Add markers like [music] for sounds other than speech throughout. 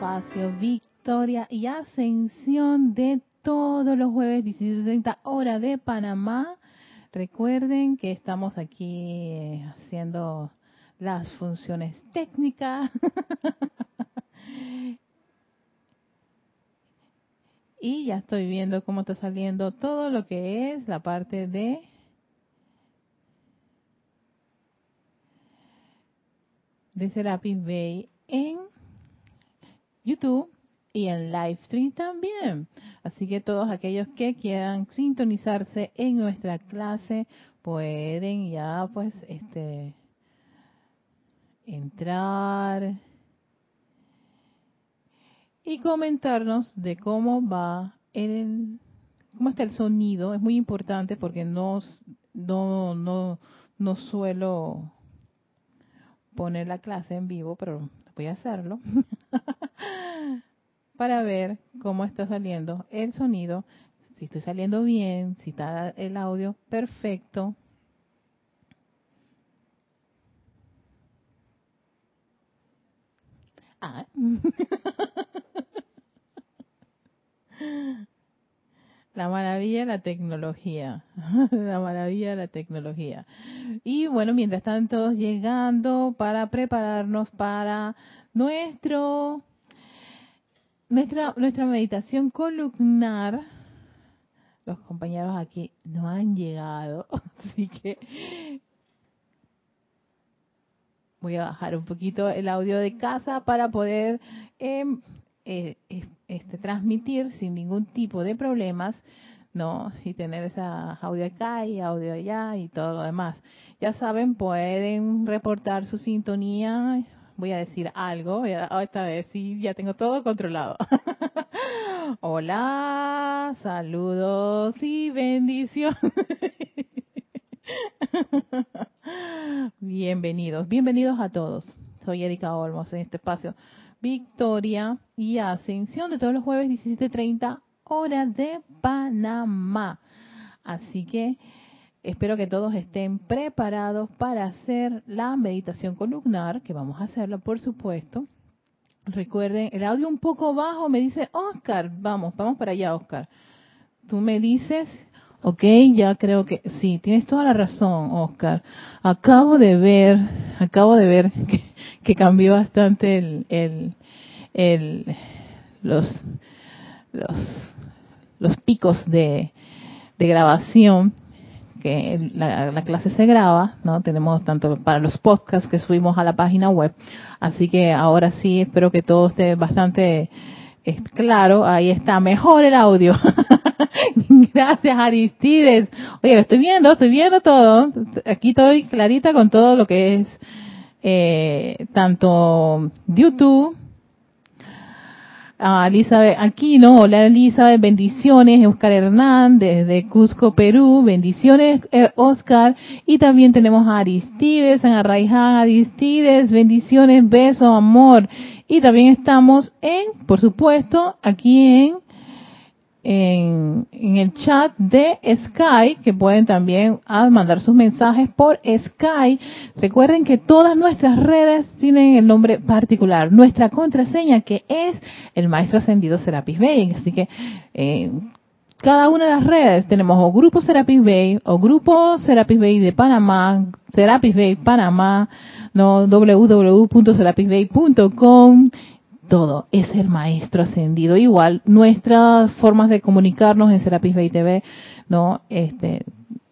espacio Victoria y Ascensión de todos los jueves 17.30 hora de Panamá. Recuerden que estamos aquí eh, haciendo las funciones técnicas. [laughs] y ya estoy viendo cómo está saliendo todo lo que es la parte de de Serapis Bay en YouTube y en Livestream también. Así que todos aquellos que quieran sintonizarse en nuestra clase pueden ya pues este entrar y comentarnos de cómo va el cómo está el sonido. Es muy importante porque no no no no suelo poner la clase en vivo, pero voy a hacerlo [laughs] para ver cómo está saliendo el sonido, si estoy saliendo bien, si está el audio perfecto. Ah. [laughs] La maravilla de la tecnología, [laughs] la maravilla de la tecnología. Y bueno, mientras todos llegando para prepararnos para nuestro nuestra nuestra meditación columnar, los compañeros aquí no han llegado, [laughs] así que voy a bajar un poquito el audio de casa para poder em, eh, este, transmitir sin ningún tipo de problemas, ¿no? Y tener esa audio acá y audio allá y todo lo demás. Ya saben, pueden reportar su sintonía. Voy a decir algo, esta vez sí, ya tengo todo controlado. [laughs] Hola, saludos y bendiciones. [laughs] Bienvenidos, bienvenidos a todos. Soy Erika Olmos en este espacio Victoria y Ascensión de todos los jueves 17.30 horas de Panamá. Así que espero que todos estén preparados para hacer la meditación columnar, que vamos a hacerla por supuesto. Recuerden, el audio un poco bajo me dice Oscar, vamos, vamos para allá Oscar. Tú me dices, ok, ya creo que sí, tienes toda la razón Oscar. Acabo de ver, acabo de ver [laughs] que cambió bastante el, el, el los, los, los picos de, de grabación que la, la, clase se graba, ¿no? Tenemos tanto para los podcasts que subimos a la página web, así que ahora sí espero que todo esté bastante es claro, ahí está, mejor el audio. [laughs] Gracias Aristides. Oye, lo estoy viendo, estoy viendo todo. Aquí estoy clarita con todo lo que es eh, tanto YouTube, a Elizabeth Aquino, hola Elizabeth, bendiciones, Oscar Hernández de Cusco, Perú, bendiciones eh, Oscar, y también tenemos a Aristides, San Arraiján, Aristides, bendiciones, beso, amor, y también estamos en, por supuesto, aquí en en, el chat de Sky, que pueden también ah, mandar sus mensajes por Sky. Recuerden que todas nuestras redes tienen el nombre particular, nuestra contraseña que es el Maestro Ascendido Serapis Bay. Así que eh, cada una de las redes tenemos o Grupo Serapis Bay o Grupo Serapis Bay de Panamá, Serapis Bay Panamá, no www.serapisbay.com todo, es el maestro ascendido. Igual, nuestras formas de comunicarnos en Serapis Bay TV, ¿no? Este,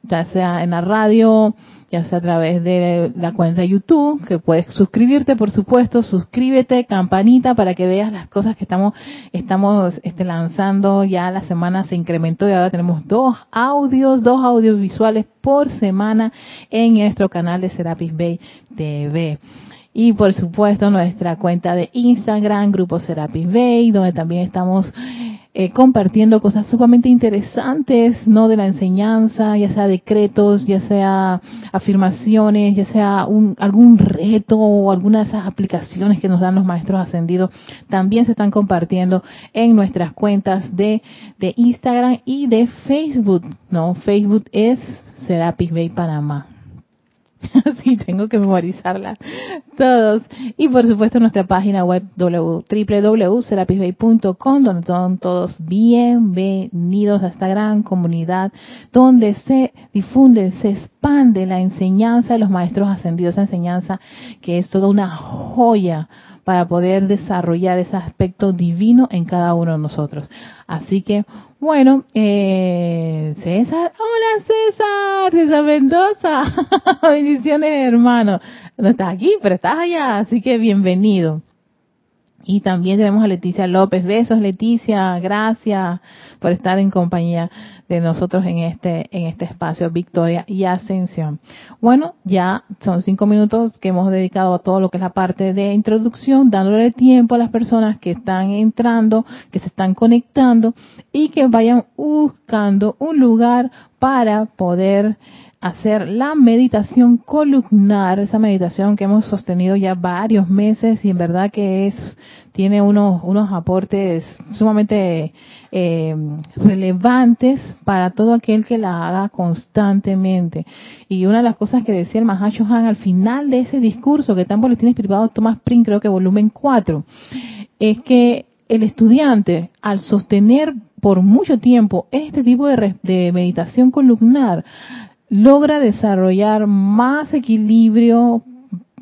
ya sea en la radio, ya sea a través de la cuenta de YouTube, que puedes suscribirte, por supuesto, suscríbete, campanita para que veas las cosas que estamos estamos este, lanzando. Ya la semana se incrementó y ahora tenemos dos audios, dos audiovisuales por semana en nuestro canal de Serapis Bay TV. Y por supuesto nuestra cuenta de Instagram, Grupo Serapis Bay, donde también estamos eh, compartiendo cosas sumamente interesantes, ¿no? De la enseñanza, ya sea decretos, ya sea afirmaciones, ya sea un, algún reto o alguna de esas aplicaciones que nos dan los maestros ascendidos, también se están compartiendo en nuestras cuentas de, de Instagram y de Facebook, ¿no? Facebook es Serapis Bay Panamá. [laughs] Así tengo que memorizarla todos. Y por supuesto nuestra página web www.serapisbay.com donde son todos bienvenidos a esta gran comunidad donde se difunde, se expande la enseñanza de los maestros ascendidos, esa enseñanza que es toda una joya para poder desarrollar ese aspecto divino en cada uno de nosotros. Así que, bueno, eh, César, hola César, César Mendoza, [laughs] bendiciones hermano, no estás aquí, pero estás allá, así que bienvenido. Y también tenemos a Leticia López. Besos, Leticia. Gracias por estar en compañía de nosotros en este, en este espacio, Victoria y Ascensión. Bueno, ya son cinco minutos que hemos dedicado a todo lo que es la parte de introducción, dándole tiempo a las personas que están entrando, que se están conectando y que vayan buscando un lugar para poder hacer la meditación columnar, esa meditación que hemos sostenido ya varios meses y en verdad que es tiene unos unos aportes sumamente eh, relevantes para todo aquel que la haga constantemente. Y una de las cosas que decía el Mahacho Han al final de ese discurso que tan tiene privado Thomas Pring, creo que volumen 4, es que el estudiante, al sostener por mucho tiempo este tipo de, de meditación columnar, logra desarrollar más equilibrio,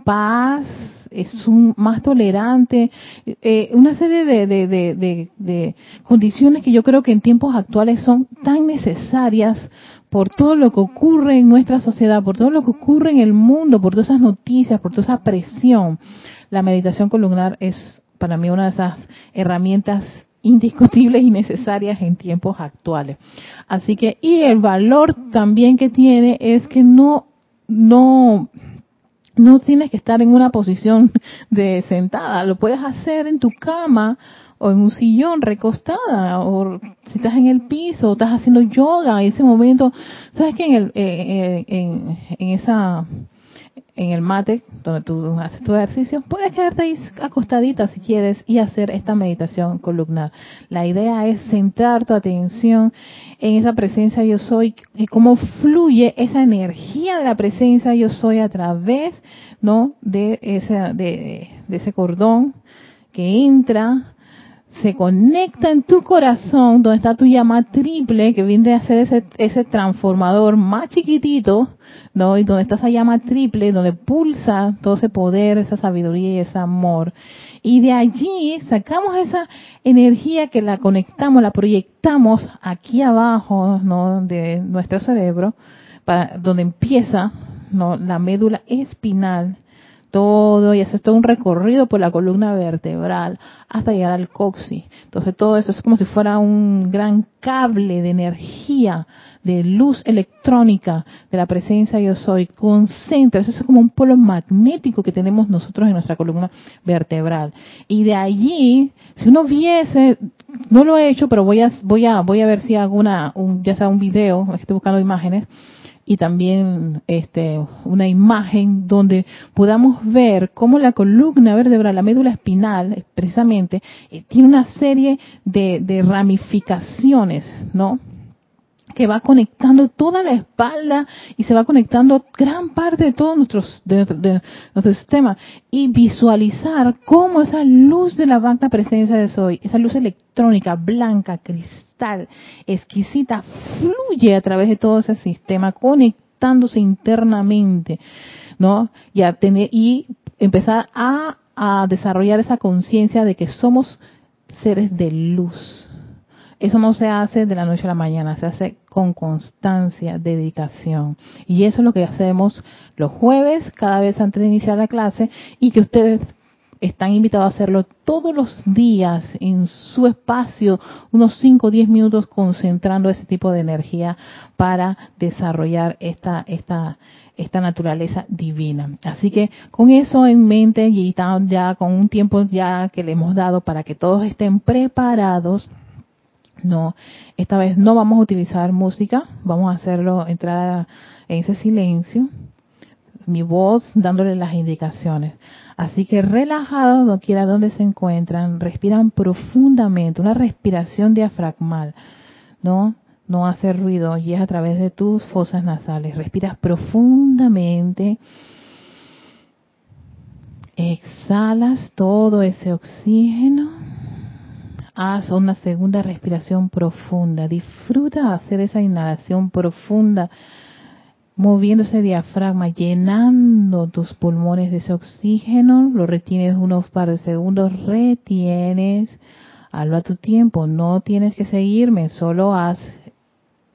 paz, es un, más tolerante, eh, una serie de, de, de, condiciones que yo creo que en tiempos actuales son tan necesarias por todo lo que ocurre en nuestra sociedad, por todo lo que ocurre en el mundo, por todas esas noticias, por toda esa presión. La meditación columnar es para mí una de esas herramientas indiscutibles y necesarias en tiempos actuales. Así que, y el valor también que tiene es que no, no, no tienes que estar en una posición de sentada, lo puedes hacer en tu cama o en un sillón recostada o si estás en el piso o estás haciendo yoga en ese momento, sabes que en el, eh, eh, en, en esa en el mate donde tú haces tu ejercicio, puedes quedarte ahí acostadita si quieres y hacer esta meditación columnar. La idea es centrar tu atención en esa presencia yo soy y cómo fluye esa energía de la presencia yo soy a través, ¿no? de ese de, de ese cordón que entra se conecta en tu corazón, donde está tu llama triple, que viene a ser ese, ese transformador más chiquitito, ¿no? Y donde está esa llama triple, donde pulsa todo ese poder, esa sabiduría y ese amor. Y de allí sacamos esa energía que la conectamos, la proyectamos aquí abajo, ¿no? De nuestro cerebro, para, donde empieza, ¿no? La médula espinal todo y hacer todo un recorrido por la columna vertebral hasta llegar al coxis. Entonces todo eso es como si fuera un gran cable de energía, de luz electrónica de la presencia yo soy. Concentra, eso es como un polo magnético que tenemos nosotros en nuestra columna vertebral. Y de allí, si uno viese, no lo he hecho, pero voy a voy a voy a ver si hago una, un, ya sea un video, estoy buscando imágenes y también este, una imagen donde podamos ver cómo la columna vertebral, la médula espinal, precisamente, eh, tiene una serie de, de ramificaciones, ¿no? Que va conectando toda la espalda y se va conectando gran parte de todo nuestro, de, nuestro sistema y visualizar cómo esa luz de la magna presencia de Soy, esa luz electrónica, blanca, cristal, exquisita, fluye a través de todo ese sistema, conectándose internamente, ¿no? Y, a tener, y empezar a, a desarrollar esa conciencia de que somos seres de luz eso no se hace de la noche a la mañana, se hace con constancia, dedicación. Y eso es lo que hacemos los jueves, cada vez antes de iniciar la clase, y que ustedes están invitados a hacerlo todos los días en su espacio, unos 5 o 10 minutos concentrando ese tipo de energía para desarrollar esta, esta, esta naturaleza divina. Así que con eso en mente y ya con un tiempo ya que le hemos dado para que todos estén preparados, no, esta vez no vamos a utilizar música, vamos a hacerlo entrar en ese silencio, mi voz dándole las indicaciones. Así que relajados, no quiera donde se encuentran, respiran profundamente, una respiración diafragmal, ¿no? no hace ruido y es a través de tus fosas nasales. Respiras profundamente. Exhalas todo ese oxígeno. Haz una segunda respiración profunda. Disfruta hacer esa inhalación profunda, moviendo ese diafragma, llenando tus pulmones de ese oxígeno. Lo retienes unos par de segundos, retienes. Hazlo a tu tiempo, no tienes que seguirme, solo haz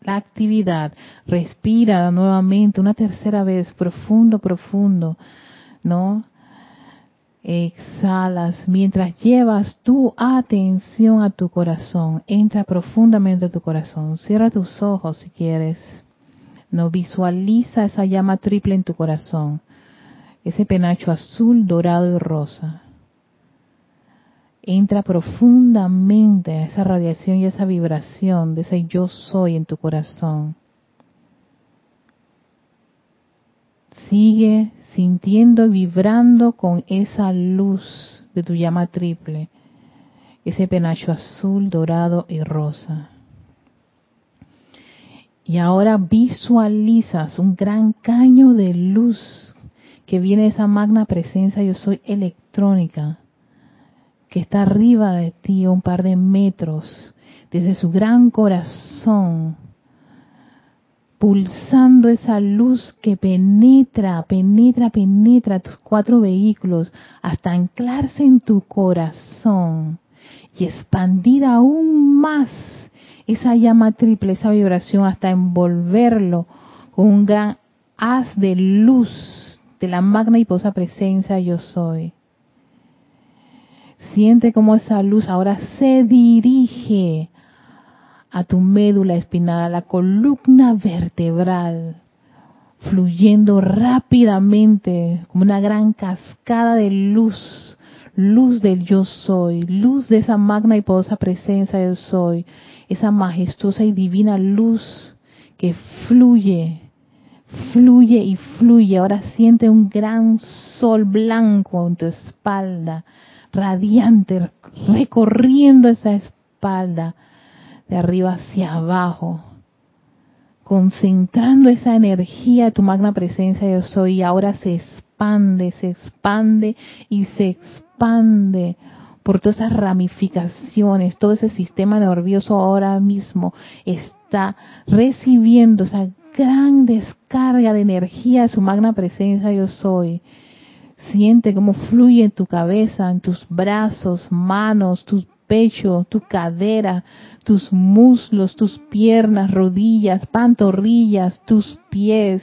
la actividad, respira nuevamente una tercera vez, profundo, profundo, ¿no? Exhalas. Mientras llevas tu atención a tu corazón, entra profundamente a tu corazón, cierra tus ojos si quieres, no visualiza esa llama triple en tu corazón, ese penacho azul, dorado y rosa. Entra profundamente a esa radiación y esa vibración de ese yo soy en tu corazón. Sigue sintiendo, vibrando con esa luz de tu llama triple, ese penacho azul, dorado y rosa. Y ahora visualizas un gran caño de luz que viene de esa magna presencia yo soy electrónica que está arriba de ti un par de metros, desde su gran corazón, pulsando esa luz que penetra, penetra, penetra tus cuatro vehículos hasta anclarse en tu corazón y expandir aún más esa llama triple, esa vibración hasta envolverlo con un gran haz de luz de la magna y posa presencia yo soy. Siente cómo esa luz ahora se dirige a tu médula espinal, a la columna vertebral, fluyendo rápidamente como una gran cascada de luz, luz del yo soy, luz de esa magna y poderosa presencia del soy, esa majestuosa y divina luz que fluye, fluye y fluye. Ahora siente un gran sol blanco en tu espalda radiante, recorriendo esa espalda de arriba hacia abajo, concentrando esa energía de tu magna presencia yo soy y ahora se expande, se expande y se expande por todas esas ramificaciones, todo ese sistema nervioso ahora mismo está recibiendo esa gran descarga de energía de su magna presencia yo soy. Siente cómo fluye en tu cabeza, en tus brazos, manos, tu pecho, tu cadera, tus muslos, tus piernas, rodillas, pantorrillas, tus pies.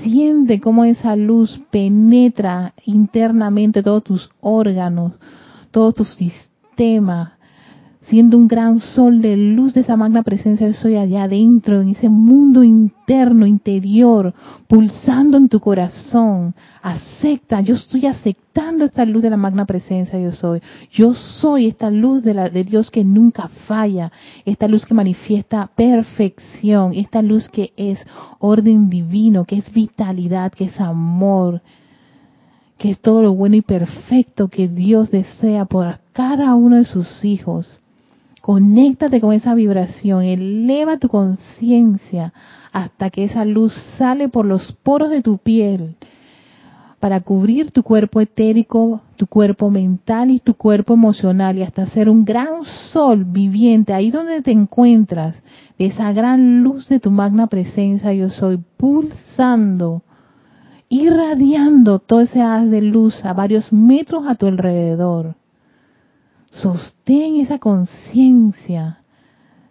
Siente cómo esa luz penetra internamente todos tus órganos, todo tu sistema, siendo un gran sol de luz de esa magna presencia, soy allá adentro, en ese mundo interno, interior, pulsando en tu corazón. Acepta, yo estoy aceptando esta luz de la magna presencia, yo soy. Yo soy esta luz de, la, de Dios que nunca falla, esta luz que manifiesta perfección, esta luz que es orden divino, que es vitalidad, que es amor, que es todo lo bueno y perfecto que Dios desea por cada uno de sus hijos. Conéctate con esa vibración, eleva tu conciencia hasta que esa luz sale por los poros de tu piel para cubrir tu cuerpo etérico, tu cuerpo mental y tu cuerpo emocional y hasta ser un gran sol viviente ahí donde te encuentras, de esa gran luz de tu magna presencia yo soy pulsando, irradiando todo ese haz de luz a varios metros a tu alrededor Sostén esa conciencia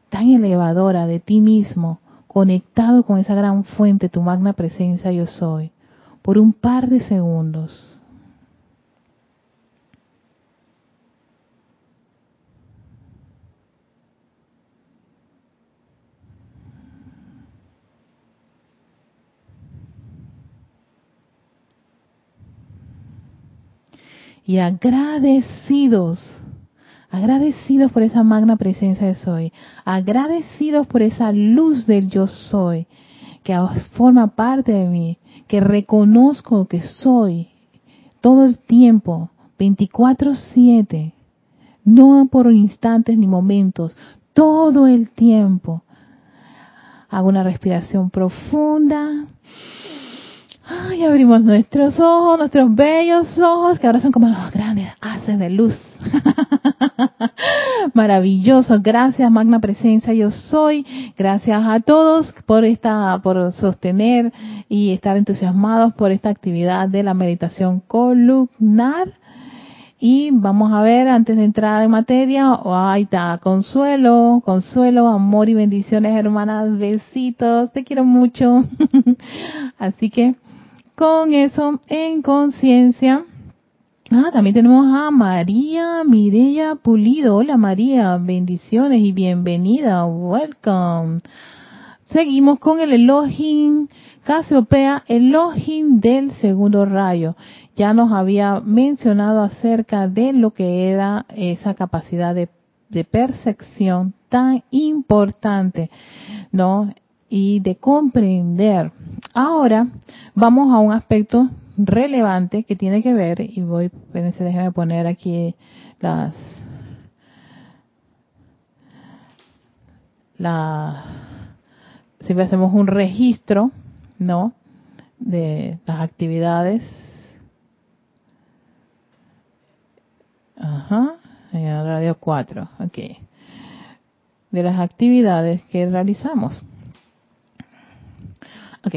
tan elevadora de ti mismo, conectado con esa gran fuente, tu magna presencia yo soy, por un par de segundos. y agradecidos agradecidos por esa magna presencia de soy, agradecidos por esa luz del yo soy que forma parte de mí, que reconozco que soy todo el tiempo, 24/7, no por instantes ni momentos, todo el tiempo. Hago una respiración profunda. Y abrimos nuestros ojos, nuestros bellos ojos, que ahora son como los grandes haces de luz. [laughs] [laughs] Maravilloso. Gracias, Magna Presencia, yo soy. Gracias a todos por esta, por sostener y estar entusiasmados por esta actividad de la meditación columnar. Y vamos a ver, antes de entrar en materia, ahí está, consuelo, consuelo, amor y bendiciones, hermanas, besitos, te quiero mucho. [laughs] Así que con eso en conciencia. Ah, también tenemos a María Mireya Pulido. Hola María, bendiciones y bienvenida. Welcome. Seguimos con el Elohim Casiopea, Elohim del segundo rayo. Ya nos había mencionado acerca de lo que era esa capacidad de, de percepción tan importante, ¿no? Y de comprender. Ahora vamos a un aspecto relevante que tiene que ver, y voy, espérense, déjenme poner aquí las, la, siempre hacemos un registro, ¿no? De las actividades. Ajá, en el radio 4, ok. De las actividades que realizamos. Ok,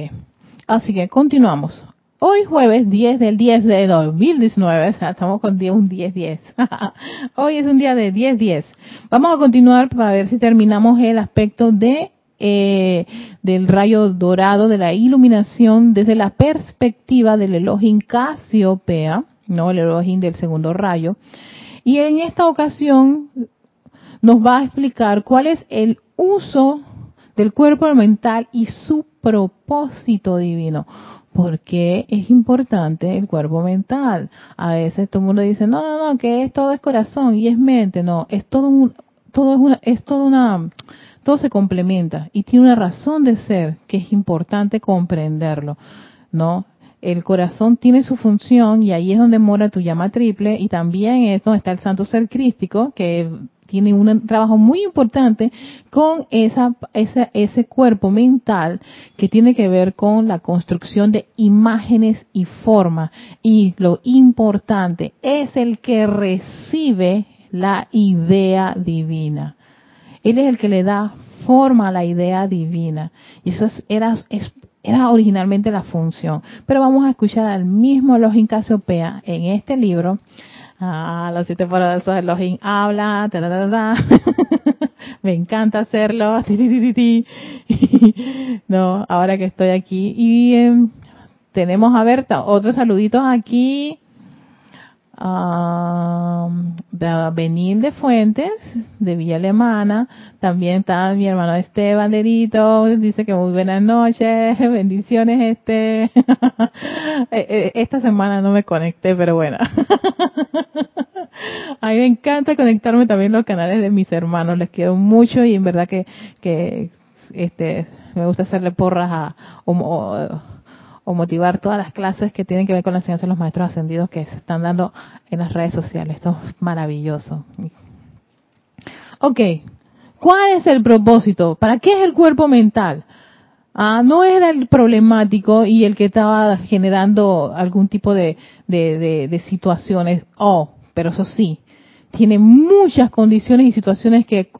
así que continuamos. Hoy jueves 10 del 10 de 2019, o sea, estamos con un 10-10. [laughs] Hoy es un día de 10-10. Vamos a continuar para ver si terminamos el aspecto de eh, del rayo dorado de la iluminación desde la perspectiva del Elohim Casiopea, no el Elohim del segundo rayo. Y en esta ocasión nos va a explicar cuál es el uso del cuerpo mental y su propósito divino. Porque es importante el cuerpo mental. A veces todo el mundo dice, no, no, no, que es todo es corazón y es mente. No, es todo un, todo es una, es todo una, todo se complementa y tiene una razón de ser que es importante comprenderlo, ¿no? El corazón tiene su función y ahí es donde mora tu llama triple y también es donde está el santo ser crístico que tiene un trabajo muy importante con esa, ese, ese cuerpo mental que tiene que ver con la construcción de imágenes y forma. Y lo importante es el que recibe la idea divina. Él es el que le da forma a la idea divina. Y eso era, era originalmente la función. Pero vamos a escuchar al mismo Login Casiopea en este libro Ah, los siete poderosos Elohim habla, ta, ta, ta, [laughs] me encanta hacerlo, [laughs] [laughs] no, ahora que estoy aquí. Y eh, tenemos a Berta, otros saluditos aquí uh, Benil de Fuentes, de Villa Alemana. También está mi hermano Esteban Derito, dice que muy buenas noches, [laughs] bendiciones este. [laughs] Eh, eh, esta semana no me conecté, pero bueno. [laughs] A mí me encanta conectarme también los canales de mis hermanos, les quiero mucho y en verdad que, que este, me gusta hacerle porras a, motivar todas las clases que tienen que ver con la enseñanza de los maestros ascendidos que se están dando en las redes sociales. Esto es maravilloso. Ok, ¿cuál es el propósito? ¿Para qué es el cuerpo mental? Ah, no era el problemático y el que estaba generando algún tipo de, de, de situaciones. Oh, pero eso sí, tiene muchas condiciones y situaciones que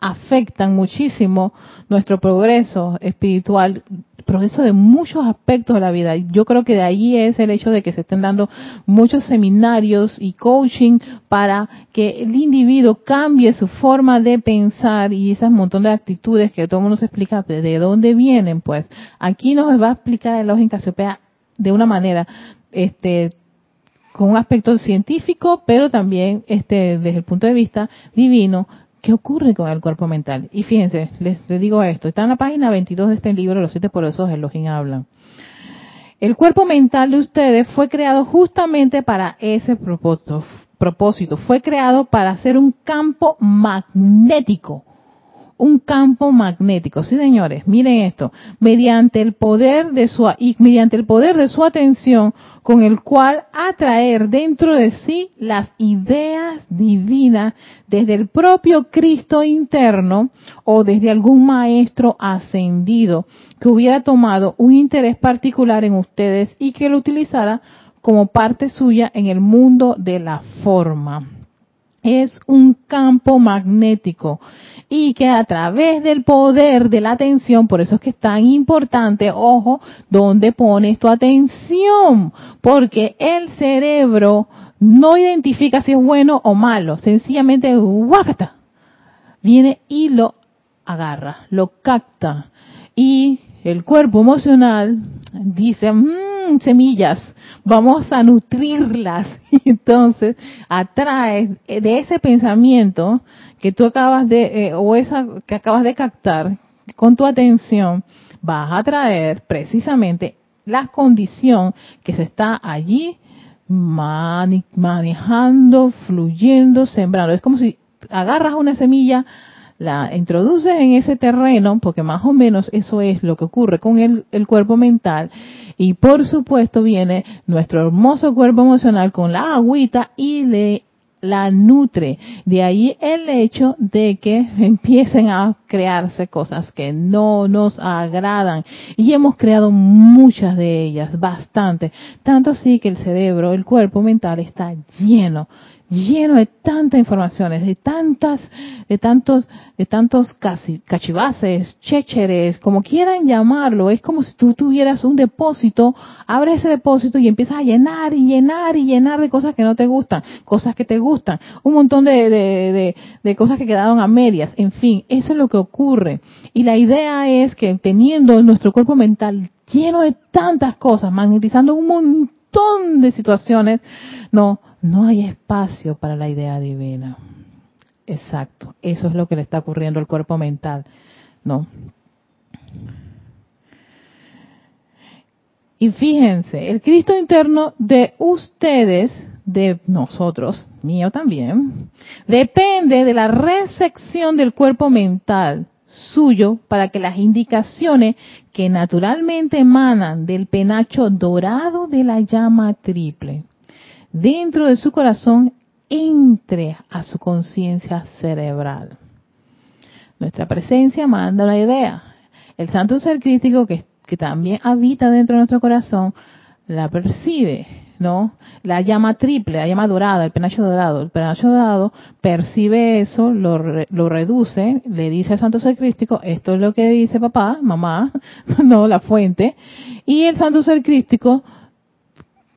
afectan muchísimo nuestro progreso espiritual, progreso de muchos aspectos de la vida. Yo creo que de ahí es el hecho de que se estén dando muchos seminarios y coaching para que el individuo cambie su forma de pensar y esas montón de actitudes que todo el mundo se explica de dónde vienen, pues. Aquí nos va a explicar el lógica Casiopea de una manera, este, con un aspecto científico, pero también este, desde el punto de vista divino, ¿Qué ocurre con el cuerpo mental? Y fíjense, les, digo esto, está en la página 22 de este libro, Los siete poderosos Elohim hablan. El cuerpo mental de ustedes fue creado justamente para ese propósito, propósito. Fue creado para ser un campo magnético, un campo magnético. Sí, señores, miren esto. Mediante el poder de su y mediante el poder de su atención, con el cual atraer dentro de sí las ideas divinas desde el propio Cristo interno o desde algún maestro ascendido que hubiera tomado un interés particular en ustedes y que lo utilizara como parte suya en el mundo de la forma. Es un campo magnético y que a través del poder de la atención, por eso es que es tan importante, ojo, dónde pones tu atención, porque el cerebro no identifica si es bueno o malo, sencillamente guácata, viene y lo agarra, lo capta. Y el cuerpo emocional dice, mmm, semillas, vamos a nutrirlas. [laughs] Y entonces atraes de ese pensamiento que tú acabas de, eh, o esa que acabas de captar con tu atención, vas a traer precisamente la condición que se está allí manejando, fluyendo, sembrando. Es como si agarras una semilla, la introduces en ese terreno, porque más o menos eso es lo que ocurre con el, el cuerpo mental, y por supuesto viene nuestro hermoso cuerpo emocional con la agüita y le la nutre. De ahí el hecho de que [laughs] empiecen a crearse cosas que no nos agradan. Y hemos creado muchas de ellas, bastante. Tanto así que el cerebro, el cuerpo mental está lleno, lleno de tantas informaciones, de tantas, de tantos, de tantos casi, cachivaces, chécheres, como quieran llamarlo, es como si tú tuvieras un depósito, abres ese depósito y empiezas a llenar y llenar y llenar de cosas que no te gustan, cosas que te gustan, un montón de, de, de, de cosas que quedaron a medias, en fin, eso es lo que ocurre. Y la idea es que teniendo nuestro cuerpo mental lleno de tantas cosas, magnetizando un montón de situaciones, no, no hay espacio para la idea divina. Exacto, eso es lo que le está ocurriendo al cuerpo mental, ¿no? Y fíjense, el Cristo interno de ustedes, de nosotros, mío también, depende de la recepción del cuerpo mental suyo para que las indicaciones que naturalmente emanan del penacho dorado de la llama triple dentro de su corazón entre a su conciencia cerebral. Nuestra presencia manda una idea. El santo ser crítico que, que también habita dentro de nuestro corazón la percibe, ¿no? La llama triple, la llama dorada, el penacho dorado. El penacho dorado percibe eso, lo, lo reduce, le dice al santo ser crístico, esto es lo que dice papá, mamá, [laughs] no la fuente, y el santo ser crístico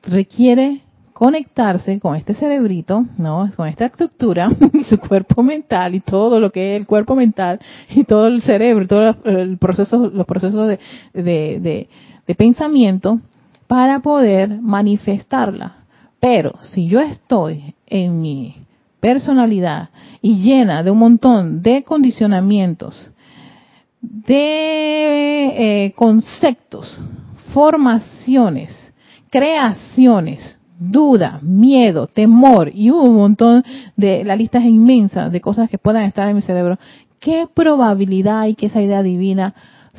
requiere conectarse con este cerebrito, ¿no? Con esta estructura, [laughs] su cuerpo mental y todo lo que es el cuerpo mental y todo el cerebro, todo el proceso, los procesos de, de, de pensamiento para poder manifestarla. Pero si yo estoy en mi personalidad y llena de un montón de condicionamientos, de eh, conceptos, formaciones, creaciones, duda, miedo, temor y un montón de, la lista es inmensa de cosas que puedan estar en mi cerebro, ¿qué probabilidad hay que esa idea divina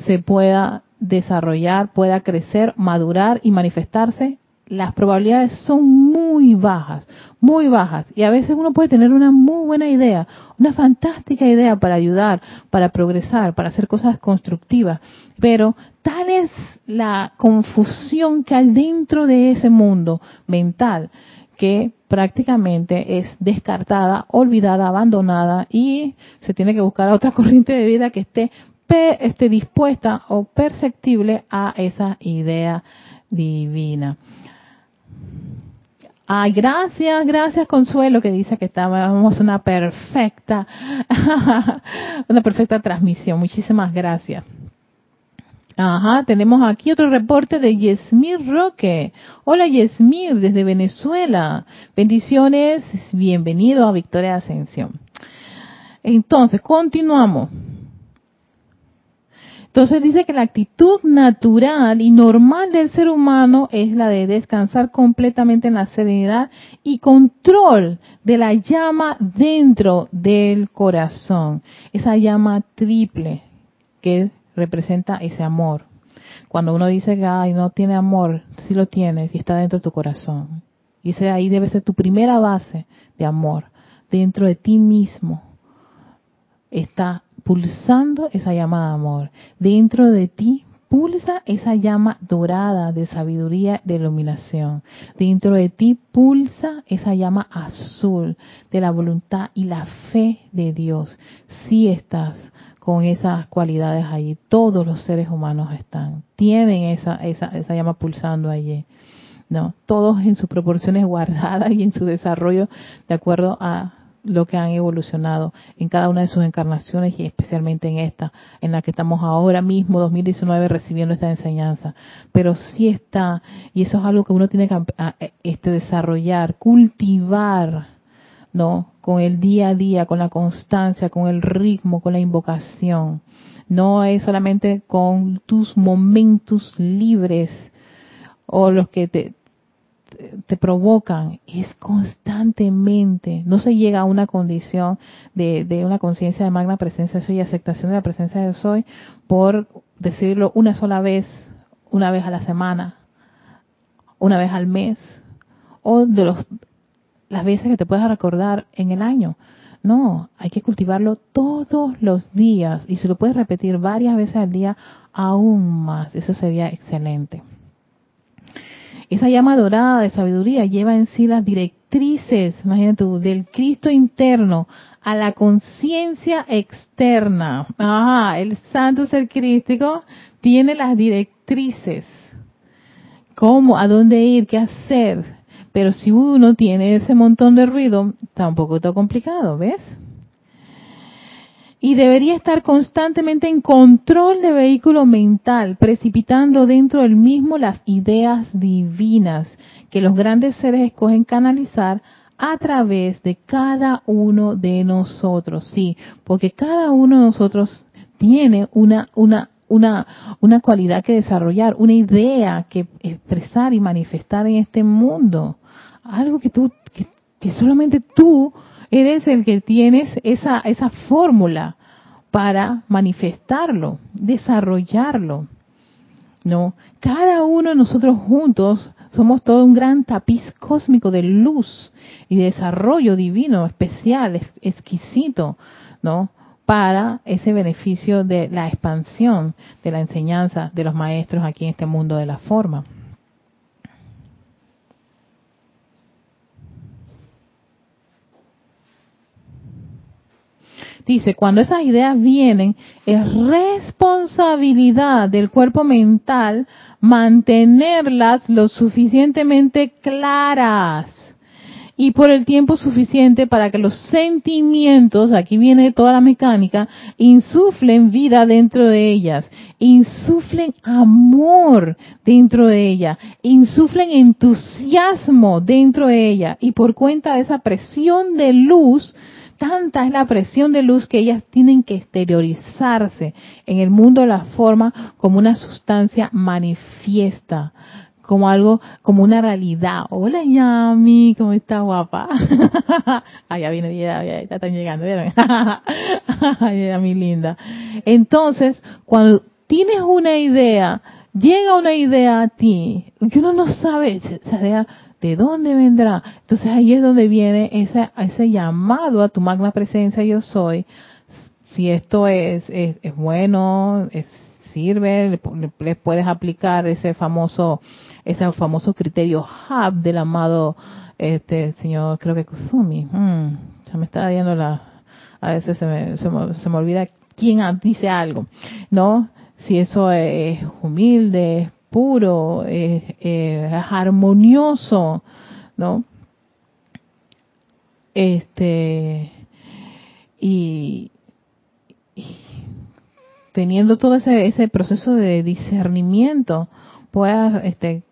se pueda desarrollar, pueda crecer, madurar y manifestarse? Las probabilidades son muy bajas, muy bajas. Y a veces uno puede tener una muy buena idea, una fantástica idea para ayudar, para progresar, para hacer cosas constructivas. Pero tal es la confusión que hay dentro de ese mundo mental que prácticamente es descartada, olvidada, abandonada y se tiene que buscar otra [laughs] corriente de vida que esté, esté dispuesta o perceptible a esa idea divina. Ay, gracias, gracias Consuelo que dice que estábamos una perfecta, [laughs] una perfecta transmisión. Muchísimas gracias. Ajá, tenemos aquí otro reporte de Yesmir Roque. Hola Yesmir, desde Venezuela. Bendiciones, bienvenido a Victoria Ascensión. Entonces, continuamos. Entonces dice que la actitud natural y normal del ser humano es la de descansar completamente en la serenidad y control de la llama dentro del corazón. Esa llama triple que representa ese amor. Cuando uno dice que Ay, no tiene amor, sí lo tienes y está dentro de tu corazón. Y ese ahí debe ser tu primera base de amor, dentro de ti mismo. Está pulsando esa llama de amor. Dentro de ti pulsa esa llama dorada de sabiduría, de iluminación. Dentro de ti pulsa esa llama azul de la voluntad y la fe de Dios. Si estás con esas cualidades allí, todos los seres humanos están, tienen esa, esa, esa llama pulsando allí. ¿no? Todos en sus proporciones [laughs] guardadas y en su desarrollo de acuerdo a lo que han evolucionado en cada una de sus encarnaciones y especialmente en esta, en la que estamos ahora mismo, 2019, recibiendo esta enseñanza. Pero sí está, y eso es algo que uno tiene que este, desarrollar, cultivar, ¿no? Con el día a día, con la constancia, con el ritmo, con la invocación. No es solamente con tus momentos libres o los que te, te provocan es constantemente. No se llega a una condición de, de una conciencia de magna presencia de soy y aceptación de la presencia de soy por decirlo una sola vez, una vez a la semana, una vez al mes, o de los, las veces que te puedas recordar en el año. No, hay que cultivarlo todos los días y si lo puedes repetir varias veces al día, aún más. Eso sería excelente. Esa llama dorada de sabiduría lleva en sí las directrices, imagínate tú, del Cristo interno a la conciencia externa. Ajá, el santo ser crístico tiene las directrices. ¿Cómo? ¿A dónde ir? ¿Qué hacer? Pero si uno tiene ese montón de ruido, está un poco complicado, ¿ves? Y debería estar constantemente en control de vehículo mental, precipitando dentro del mismo las ideas divinas que los grandes seres escogen canalizar a través de cada uno de nosotros. Sí, porque cada uno de nosotros tiene una una una una cualidad que desarrollar, una idea que expresar y manifestar en este mundo. Algo que tú que, que solamente tú eres el que tienes esa, esa fórmula para manifestarlo, desarrollarlo. ¿No? Cada uno de nosotros juntos somos todo un gran tapiz cósmico de luz y de desarrollo divino, especial, exquisito, ¿no? Para ese beneficio de la expansión de la enseñanza de los maestros aquí en este mundo de la forma. Dice, cuando esas ideas vienen, es responsabilidad del cuerpo mental mantenerlas lo suficientemente claras y por el tiempo suficiente para que los sentimientos, aquí viene toda la mecánica, insuflen vida dentro de ellas, insuflen amor dentro de ella, insuflen entusiasmo dentro de ella y por cuenta de esa presión de luz, tanta es la presión de luz que ellas tienen que exteriorizarse en el mundo de la forma como una sustancia manifiesta, como algo, como una realidad. Hola Yami, ¿cómo está guapa? [laughs] ah, ya viene, ya, ya, ya están llegando, ¿vieron? [laughs] Ay, Yami linda. Entonces, cuando tienes una idea, llega una idea a ti, que uno no sabe, esa idea ¿De dónde vendrá? Entonces ahí es donde viene ese, ese llamado a tu magna presencia yo soy. Si esto es, es, bueno, es, sirve, le, puedes aplicar ese famoso, ese famoso criterio hub del amado este señor, creo que Kusumi. Hmm, ya me está dando la, a veces se me, se me, se me olvida quién dice algo, ¿no? Si eso es humilde, puro, es, armonioso, ¿no? Este, y, teniendo todo ese, ese proceso de discernimiento, puedas este,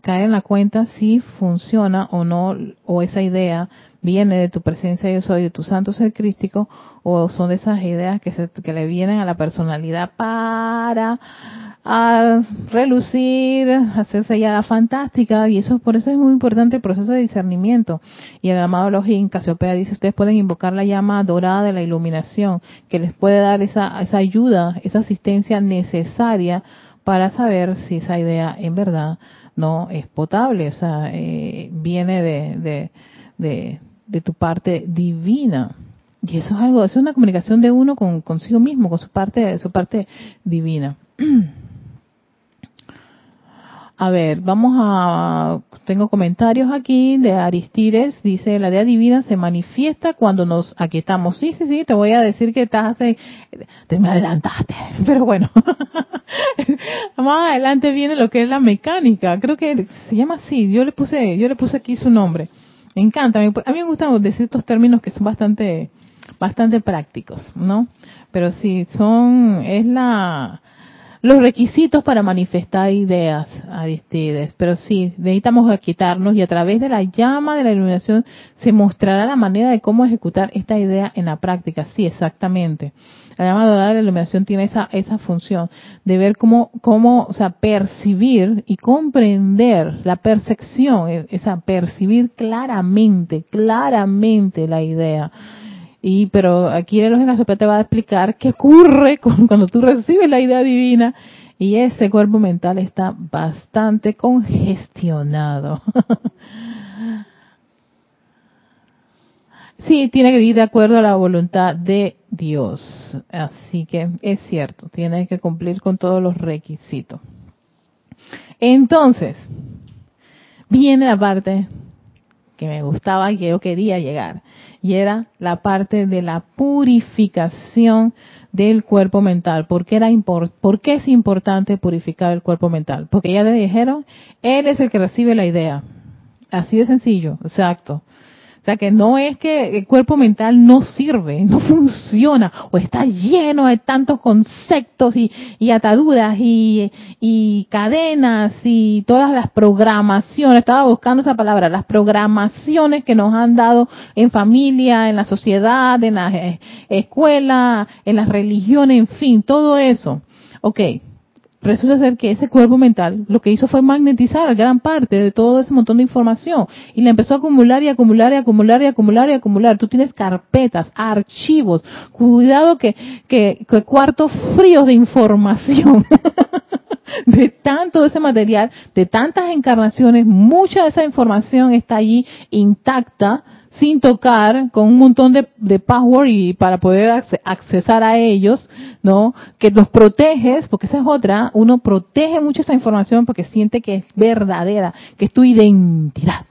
caer en la cuenta si funciona o no, o esa idea viene de tu presencia yo soy, de tu santo ser crístico, o son de esas ideas que, se, que le vienen a la personalidad para a relucir, hacerse ya fantástica, y eso por eso es muy importante el proceso de discernimiento. Y el amado Elohim, Casiopea dice, ustedes pueden invocar la llama dorada de la iluminación, que les puede dar esa, esa ayuda, esa asistencia necesaria para saber si esa idea en verdad no es potable, o sea, eh, viene de, de, de, tu parte divina. Y eso es algo, es una comunicación de uno con consigo mismo, con su parte, su parte divina. [clears throat] A ver, vamos a, tengo comentarios aquí de Aristides, dice, la idea divina se manifiesta cuando nos aquietamos. Sí, sí, sí, te voy a decir que estás, te me adelantaste, [laughs] pero bueno, [laughs] más adelante viene lo que es la mecánica, creo que se llama así, yo le puse, yo le puse aquí su nombre. Me encanta, a mí me gusta decir estos términos que son bastante, bastante prácticos, ¿no? Pero sí, son, es la, los requisitos para manifestar ideas, Aristides. Pero sí, necesitamos quitarnos y a través de la llama de la iluminación se mostrará la manera de cómo ejecutar esta idea en la práctica. Sí, exactamente. La llama de la iluminación tiene esa, esa función de ver cómo, cómo, o sea, percibir y comprender la percepción, esa percibir claramente, claramente la idea y pero aquí el Elogio te va a explicar qué ocurre [laughs] cuando tú recibes la idea divina y ese cuerpo mental está bastante congestionado. [laughs] sí, tiene que ir de acuerdo a la voluntad de Dios. Así que es cierto, tiene que cumplir con todos los requisitos. Entonces, viene la parte que me gustaba y que yo quería llegar. Y era la parte de la purificación del cuerpo mental. ¿Por qué, era ¿Por qué es importante purificar el cuerpo mental? Porque ya le dijeron, él es el que recibe la idea. Así de sencillo, exacto sea que no es que el cuerpo mental no sirve, no [laughs] funciona, o está lleno de tantos conceptos y, ataduras y, y, cadenas y todas las programaciones, estaba buscando esa palabra, las programaciones que nos han dado en familia, en la sociedad, en la eh, escuela, en las religiones, en fin, todo eso. Ok, resulta ser que ese cuerpo mental lo que hizo fue magnetizar gran parte de todo ese montón de información y la empezó a acumular y acumular y acumular y acumular y acumular. Tú tienes carpetas, archivos, cuidado que, que, que cuartos fríos de información. [laughs] de tanto ese material, de tantas encarnaciones, mucha de esa información está allí intacta, sin tocar, con un montón de, de password y para poder accesar a ellos, ¿no? Que los proteges, porque esa es otra, uno protege mucho esa información porque siente que es verdadera, que es tu identidad.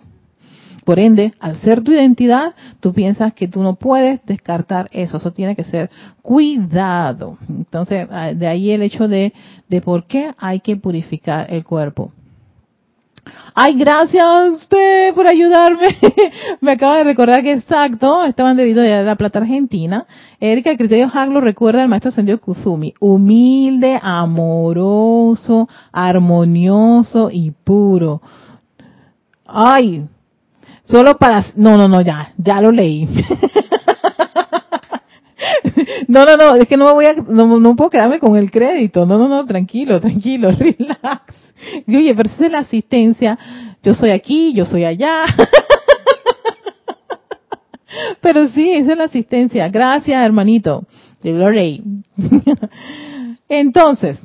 Por ende, al ser tu identidad, tú piensas que tú no puedes descartar eso, eso tiene que ser cuidado. Entonces, de ahí el hecho de, de por qué hay que purificar el cuerpo. Ay, gracias a usted por ayudarme. [laughs] Me acaba de recordar que exacto, estaban dedito de la Plata Argentina. Erika, el criterio Hag recuerda al maestro Sendio Kuzumi. Humilde, amoroso, armonioso y puro. Ay, solo para... No, no, no, ya, ya lo leí. [laughs] No, no, no, es que no me voy a, no, no puedo quedarme con el crédito. No, no, no, tranquilo, tranquilo, [laughs] relax. Oye, pero esa es la asistencia. Yo soy aquí, yo soy allá. [laughs] pero sí, esa es la asistencia. Gracias, hermanito. De Glory. [laughs] Entonces,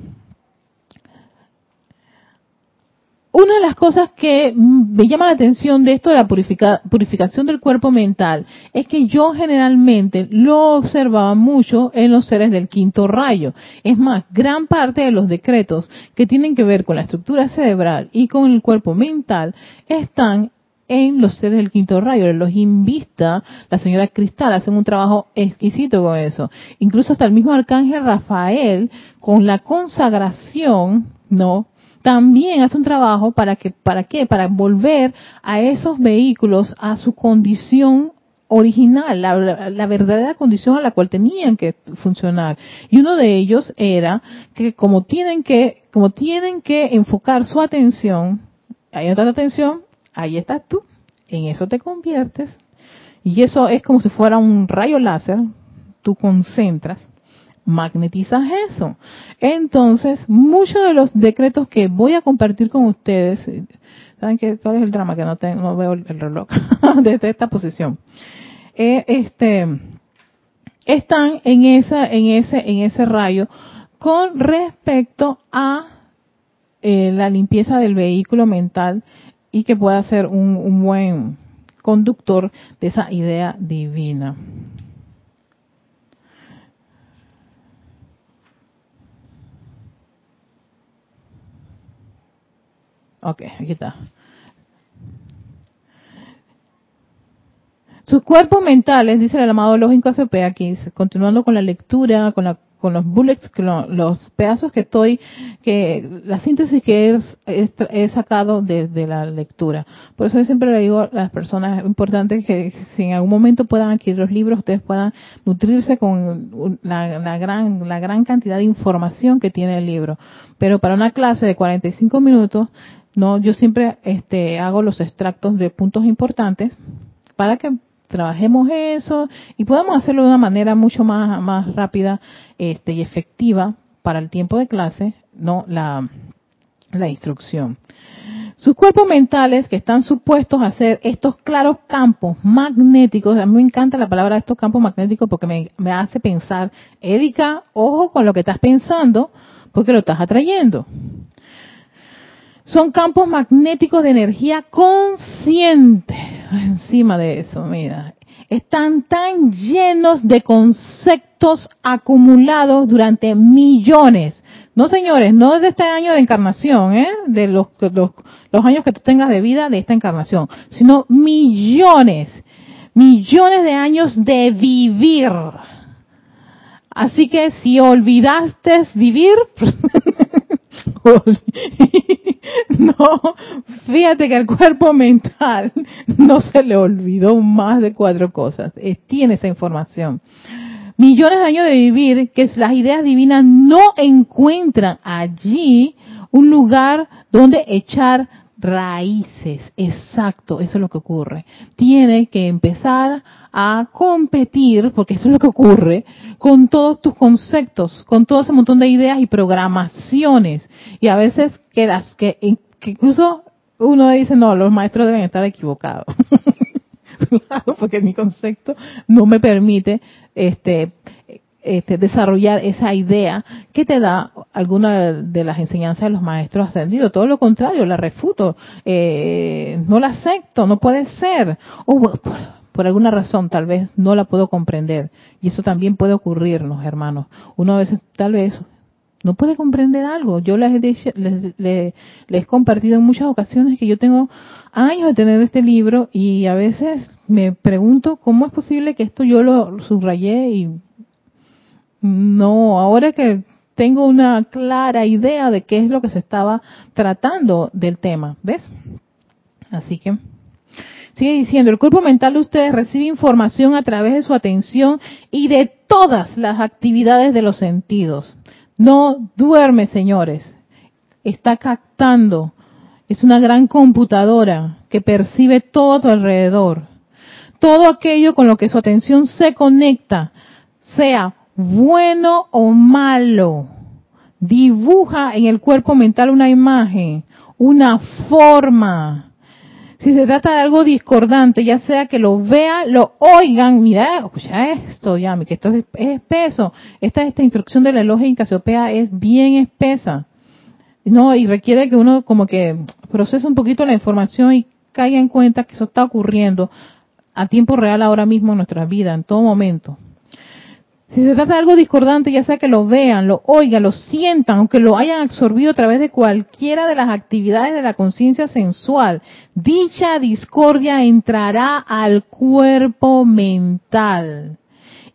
una de las cosas que me llama la atención de esto de la purificación del cuerpo mental es que yo generalmente lo observaba mucho en los seres del quinto rayo. Es más, gran parte de los decretos que tienen que ver con la estructura cerebral y con el cuerpo mental están en los seres del quinto rayo. Los invista, la señora Cristal, hacen un trabajo exquisito con eso. Incluso hasta el mismo arcángel Rafael, con la consagración, ¿no? También hace un trabajo para que, ¿para qué? Para volver a esos vehículos a su condición original, la, verdadera condición a la cual tenían que funcionar. Y uno de ellos era que como tienen que, como tienen que enfocar su atención, ahí está tu atención, ahí estás tú, en eso te conviertes, Y eso es como si fuera un rayo láser, tú concentras, magnetizas eso. Entonces, muchos de los decretos que voy a compartir con ustedes, ¿saben qué, cuál es el drama? Que no, tengo, no veo el reloj [laughs] desde esta posición. Eh, este, están en esa, en ese, en ese rayo con respecto a eh, la limpieza del vehículo mental y que pueda ser un, un buen conductor de esa idea divina. Ok, aquí está. Sus cuerpos mentales, dice el amado lógico ACP aquí, continuando con la lectura, con la con los bullets, con los pedazos que estoy, que la síntesis que he, sacado de, la lectura. Por eso yo siempre le digo a las personas, es importante que si en algún momento puedan adquirir los libros, ustedes puedan nutrirse con la, gran, la gran cantidad de información que tiene el libro. Pero para una clase de 45 minutos, no, yo siempre este, hago los extractos de puntos importantes para que trabajemos eso y podamos hacerlo de una manera mucho más, más rápida este, y efectiva para el tiempo de clase, no la, la instrucción. Sus cuerpos mentales que están supuestos a ser estos claros campos magnéticos, a mí me encanta la palabra estos campos magnéticos porque me, me hace pensar, Erika, ojo con lo que estás pensando porque lo estás atrayendo. Son campos magnéticos de energía consciente. Encima de eso, mira, están tan llenos de conceptos acumulados durante millones. No, señores, no de este año de encarnación, ¿eh? de los, los, los años que tú tengas de vida de esta encarnación, sino millones, millones de años de vivir. Así que si olvidaste vivir, [laughs] [laughs] no, fíjate que el cuerpo mental no se le olvidó más de cuatro cosas. tiene esa información. Millones de años de vivir que las ideas divinas no encuentran allí un lugar donde echar raíces. Exacto, eso es lo que ocurre. Tiene que empezar a competir, porque eso es lo que ocurre, con todos tus conceptos, con todo ese montón de ideas y programaciones. Y a veces quedas que, incluso uno dice, no, los maestros deben estar equivocados. [laughs] porque mi concepto no me permite este este, desarrollar esa idea que te da alguna de las enseñanzas de los maestros ascendidos. Todo lo contrario, la refuto, eh, no la acepto, no puede ser. O por, alguna razón tal vez no la puedo comprender. Y eso también puede ocurrirnos, hermanos. Uno a veces tal vez no puede comprender algo. Yo les he, les, les, les he compartido en muchas ocasiones que yo tengo años de tener este libro y a veces me pregunto cómo es posible que esto yo lo subrayé y no, ahora que tengo una clara idea de qué es lo que se estaba tratando del tema, ¿ves? Así que sigue diciendo, el cuerpo mental de ustedes recibe información a través de su atención y de todas las actividades de los sentidos. No duerme, señores. Está captando. Es una gran computadora que percibe todo a tu alrededor. Todo aquello con lo que su atención se conecta, sea bueno o malo, dibuja en el cuerpo mental una imagen, una forma. Si se trata de algo discordante, ya sea que lo vean, lo oigan, mira, escucha esto, ya, que esto es, espeso. Esta, esta instrucción de la en Casiopea es bien espesa. No, y requiere que uno como que procese un poquito la información y caiga en cuenta que eso está ocurriendo a tiempo real ahora mismo en nuestra vida, en todo momento. Si se trata de algo discordante, ya sea que lo vean, lo oigan, lo sientan, aunque lo hayan absorbido a través de cualquiera de las actividades de la conciencia sensual, dicha discordia entrará al cuerpo mental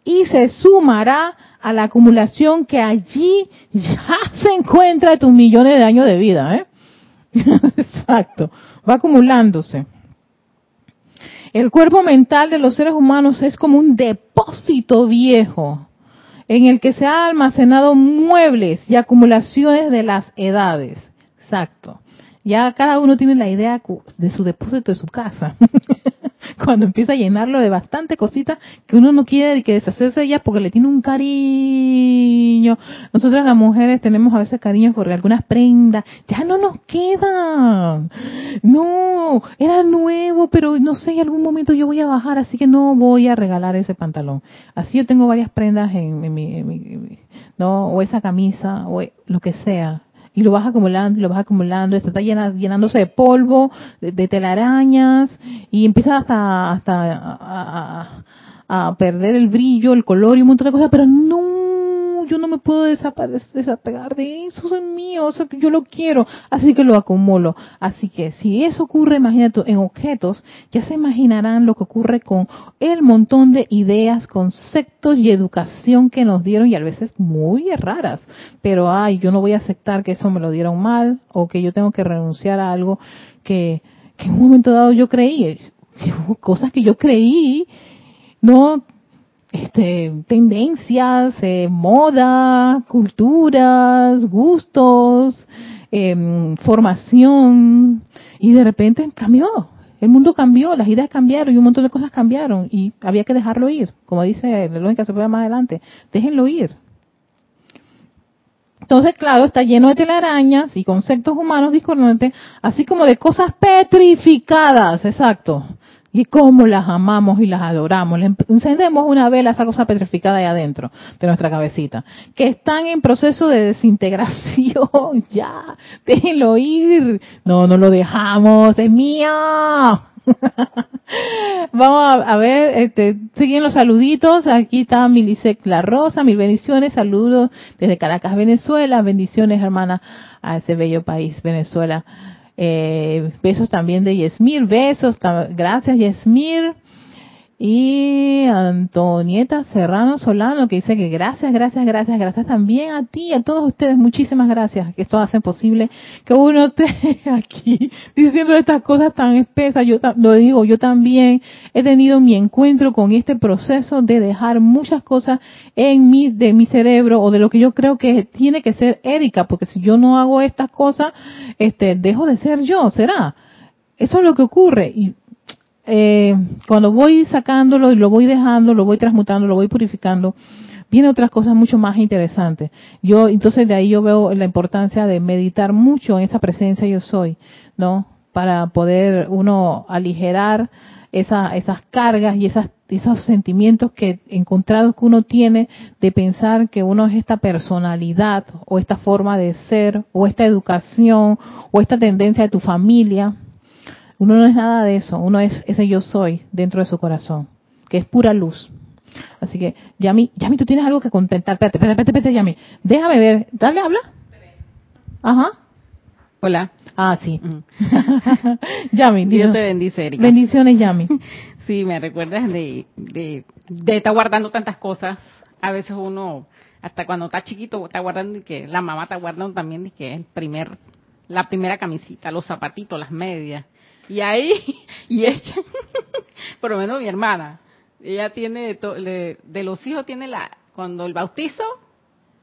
y se sumará a la acumulación que allí ya [laughs] se encuentra de tus millones de años de vida. ¿eh? [laughs] Exacto, va acumulándose. El cuerpo mental de los seres humanos es como un depósito viejo en el que se han almacenado muebles y acumulaciones de las edades. Exacto. Ya cada uno tiene la idea de su depósito de su casa. [laughs] [laughs] cuando empieza a llenarlo de bastante cositas que uno no quiere que deshacerse de ellas porque le tiene un cariño. Nosotras las mujeres tenemos a veces cariño por algunas prendas, ya no nos quedan. No, era nuevo, pero no sé, en algún momento yo voy a bajar, así que no voy a regalar ese pantalón. Así yo tengo varias prendas en, mi, no, o esa camisa, o lo que sea y lo vas acumulando y lo vas acumulando, esto está llenándose de polvo, de, telarañas y empieza hasta, hasta a, perder el brillo, el color y un montón de cosas, pero no yo no me puedo desapegar de eso, es mío, yo lo quiero, así que lo acumulo. Así que si eso ocurre, imagínate, en objetos, ya se imaginarán lo que ocurre con el montón de ideas, conceptos y educación que nos dieron y a veces muy raras. Pero, ay, yo no voy a aceptar que eso me lo dieron mal o que yo tengo que renunciar a algo que, que en un momento dado yo creí, [laughs] cosas que yo creí, no este, tendencias, eh, moda, culturas, gustos, em, formación, y de repente cambió. El mundo cambió, las ideas cambiaron y un montón de cosas cambiaron y había que dejarlo ir, como dice reloj que se puede más adelante, déjenlo ir. Entonces, claro, está lleno de telarañas y conceptos humanos discordantes, así como de cosas petrificadas, exacto y cómo las amamos y las adoramos. Le encendemos una vela esa cosa petrificada ahí adentro de nuestra cabecita, que están en proceso de desintegración. [laughs] ya, déjenlo ir. No, no lo dejamos, es mío. [laughs] Vamos a, ver, este, siguen los saluditos. Aquí está Milisec La Rosa, mil bendiciones, saludos desde Caracas, Venezuela. Bendiciones, hermana, a ese bello país, Venezuela. Eh, besos también de Yesmir, besos, gracias Yesmir. Y Antonieta Serrano Solano que dice que gracias, gracias, gracias, gracias también a ti, a todos ustedes, muchísimas gracias, que esto hace posible que uno [laughs] esté aquí diciendo estas cosas tan espesas. Yo lo digo, yo también he tenido mi encuentro con este proceso de dejar muchas cosas en mi, de mi cerebro o de lo que yo creo que tiene que ser Erika, porque si yo no hago estas cosas, este, dejo de ser yo, ¿será? Eso es lo que ocurre. Y eh, cuando voy sacándolo y lo voy dejando, lo voy transmutando, lo voy purificando, vienen otras cosas mucho más interesantes. Yo, entonces de ahí yo veo la importancia de meditar mucho en esa presencia yo soy, ¿no? Para poder uno aligerar esa, esas cargas y esas, esos sentimientos que encontrados que uno tiene de pensar que uno es esta personalidad o esta forma de ser o esta educación o esta tendencia de tu familia, uno no es nada de eso, uno es ese yo soy dentro de su corazón, que es pura luz. Así que, Yami, Yami, tú tienes algo que contentar. Espérate, espérate, espérate, Yami. Déjame ver. Dale, habla. Ajá. Hola. Ah, sí. [laughs] Yami, Dios te bendice, Erika. Bendiciones, Yami. [laughs] sí, me recuerdas de, de, de estar guardando tantas cosas. A veces uno, hasta cuando está chiquito, está guardando y que la mamá está guardando también y que el primer, la primera camisita, los zapatitos, las medias. Y ahí, [laughs] y ella, [laughs] por lo menos mi hermana, ella tiene, de, de los hijos tiene la, cuando el bautizo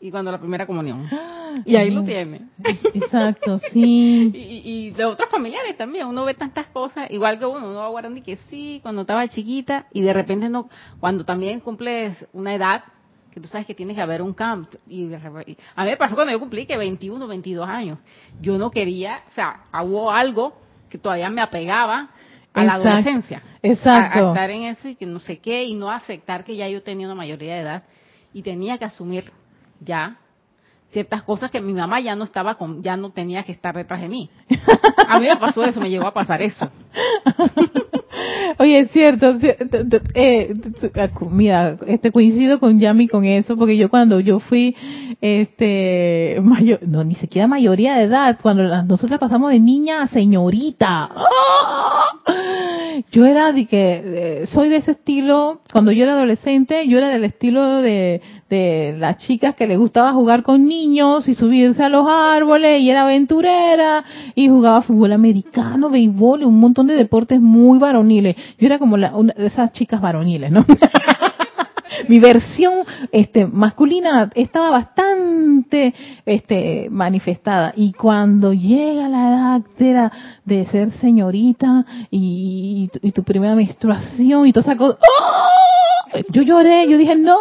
y cuando la primera comunión. [gasps] Y ahí lo tiene. [laughs] Exacto, sí. y, de otros familiares también, uno ve tantas cosas, igual que uno, uno va guardando y que sí, cuando estaba chiquita, y de repente no, cuando también cumples una edad, que tú sabes que tienes que haber un camp. Y, a mí me pasó cuando yo cumplí que 21, 22 años. Yo no quería, o sea, hubo algo que todavía me apegaba a la adolescencia. Exacto. A, estar en eso y que no sé qué, y no aceptar que ya yo tenía una mayoría de edad y tenía que asumir ya ciertas cosas que mi mamá ya no estaba con, ya no tenía que estar detrás de mí. [laughs] A mí me pasó eso, me llegó a pasar eso. [laughs] Oye, es cierto, eh, mira, este coincido con Yami con eso, porque yo cuando yo fui, este, mayor, no, ni siquiera mayoría de edad, cuando nosotras pasamos de niña a señorita, ¡ah! Yo era de que, soy de ese estilo, cuando yo era adolescente, yo era del estilo de, de las chicas que le gustaba jugar con niños y subirse a los árboles y era aventurera y jugaba fútbol americano, béisbol un montón de deportes muy varoniles. Yo era como la, una de esas chicas varoniles, ¿no? [laughs] mi versión este masculina estaba bastante este manifestada y cuando llega la edad de, ser señorita y, tu primera menstruación y toda esa cosa ¡oh! yo lloré yo dije no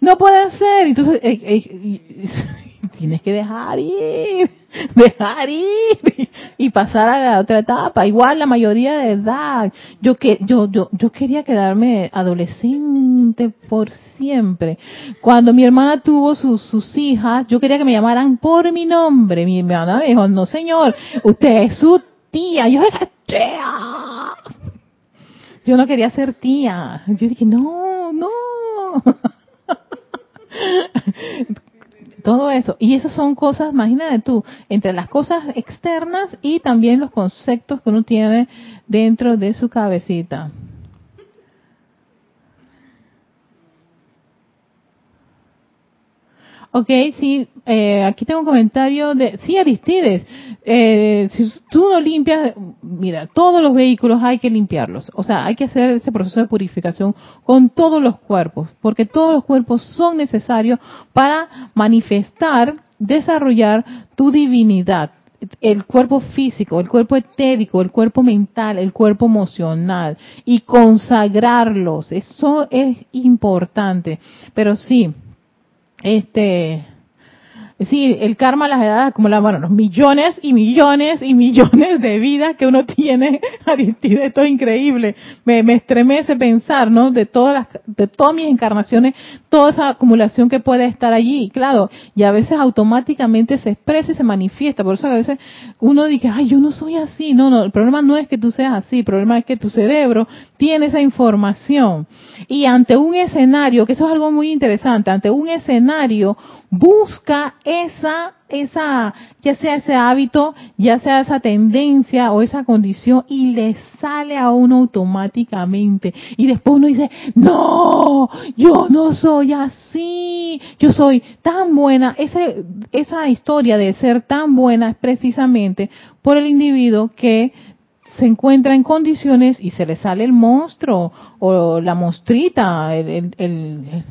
no puede ser entonces eh, eh, tienes que dejar ir, [laughs] dejar ir y pasar a la otra etapa. Igual la mayoría de edad. Yo que yo yo yo quería quedarme adolescente por siempre. Cuando mi hermana tuvo sus sus hijas, yo quería que me llamaran por mi nombre. Mi hermana me dijo, "No, señor, usted es su tía." Yo era tía. Yo no quería ser tía. Yo dije, "No, no." [laughs] todo eso. Y esas son cosas, imagínate tú, entre las cosas externas y también los conceptos que uno tiene dentro de su cabecita. Ok, sí, eh, aquí tengo un comentario de, sí, Aristides, eh, si tú no limpias, mira, todos los vehículos hay que limpiarlos, o sea, hay que hacer ese proceso de purificación con todos los cuerpos, porque todos los cuerpos son necesarios para manifestar, desarrollar tu divinidad, el cuerpo físico, el cuerpo etérico, el cuerpo mental, el cuerpo emocional y consagrarlos. Eso es importante. Pero sí, este, sí, el karma las edades como la, bueno, los millones y millones y millones de vidas que uno [laughs] tiene, Aristide, esto es increíble. Me, me estremece pensar, ¿no? De todas las, de todas mis encarnaciones, toda esa acumulación que puede estar allí, claro, y a veces automáticamente se expresa y se manifiesta, por eso a veces uno dice, ay, yo no soy así, no, no, el problema no es que tú seas así, el problema es que tu cerebro tiene esa información. Y ante un escenario, que eso es algo muy interesante, ante un escenario, busca esa, esa, ya sea ese hábito, ya sea esa tendencia o esa condición y le sale a uno automáticamente. Y después uno dice, no, yo no soy así, yo soy tan buena. Ese, esa historia de ser tan buena es precisamente por el individuo que se encuentra en condiciones y se le sale el monstruo o la monstrita, el, el,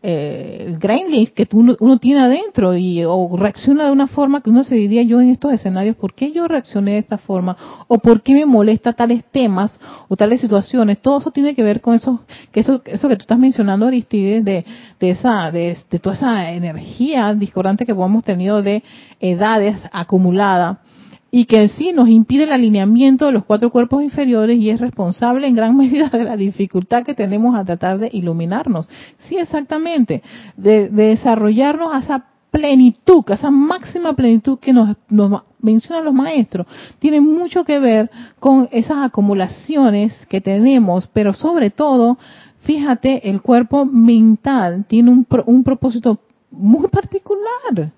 eh, grain que uno, uno, tiene adentro y o reacciona de una forma que uno se diría yo en estos escenarios, ¿por qué yo reaccioné de esta forma? ¿O por qué me molesta tales temas o tales situaciones? Todo eso tiene que ver con eso que eso, eso que tú estás mencionando, Aristides, de, de esa, de, de toda esa energía discordante que hemos tenido de edades acumulada y que sí nos impide el alineamiento de los cuatro cuerpos inferiores y es responsable en gran [laughs] medida de la dificultad que tenemos a tratar de iluminarnos. Sí, exactamente, de, desarrollarnos a esa plenitud, a esa máxima plenitud que nos, nos mencionan los maestros, tiene mucho que ver con esas acumulaciones que tenemos, pero sobre todo, fíjate, el cuerpo mental tiene un, un propósito muy particular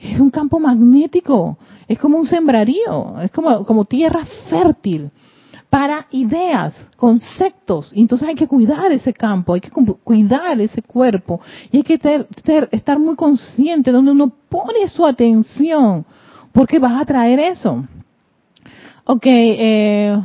es un campo magnético, es como un sembrarío, es como, como tierra fértil para ideas, conceptos. Y entonces hay que cuidar ese campo, hay que cuidar ese cuerpo y hay que estar muy consciente de donde uno pone su atención, porque vas a traer eso. Ok, eh,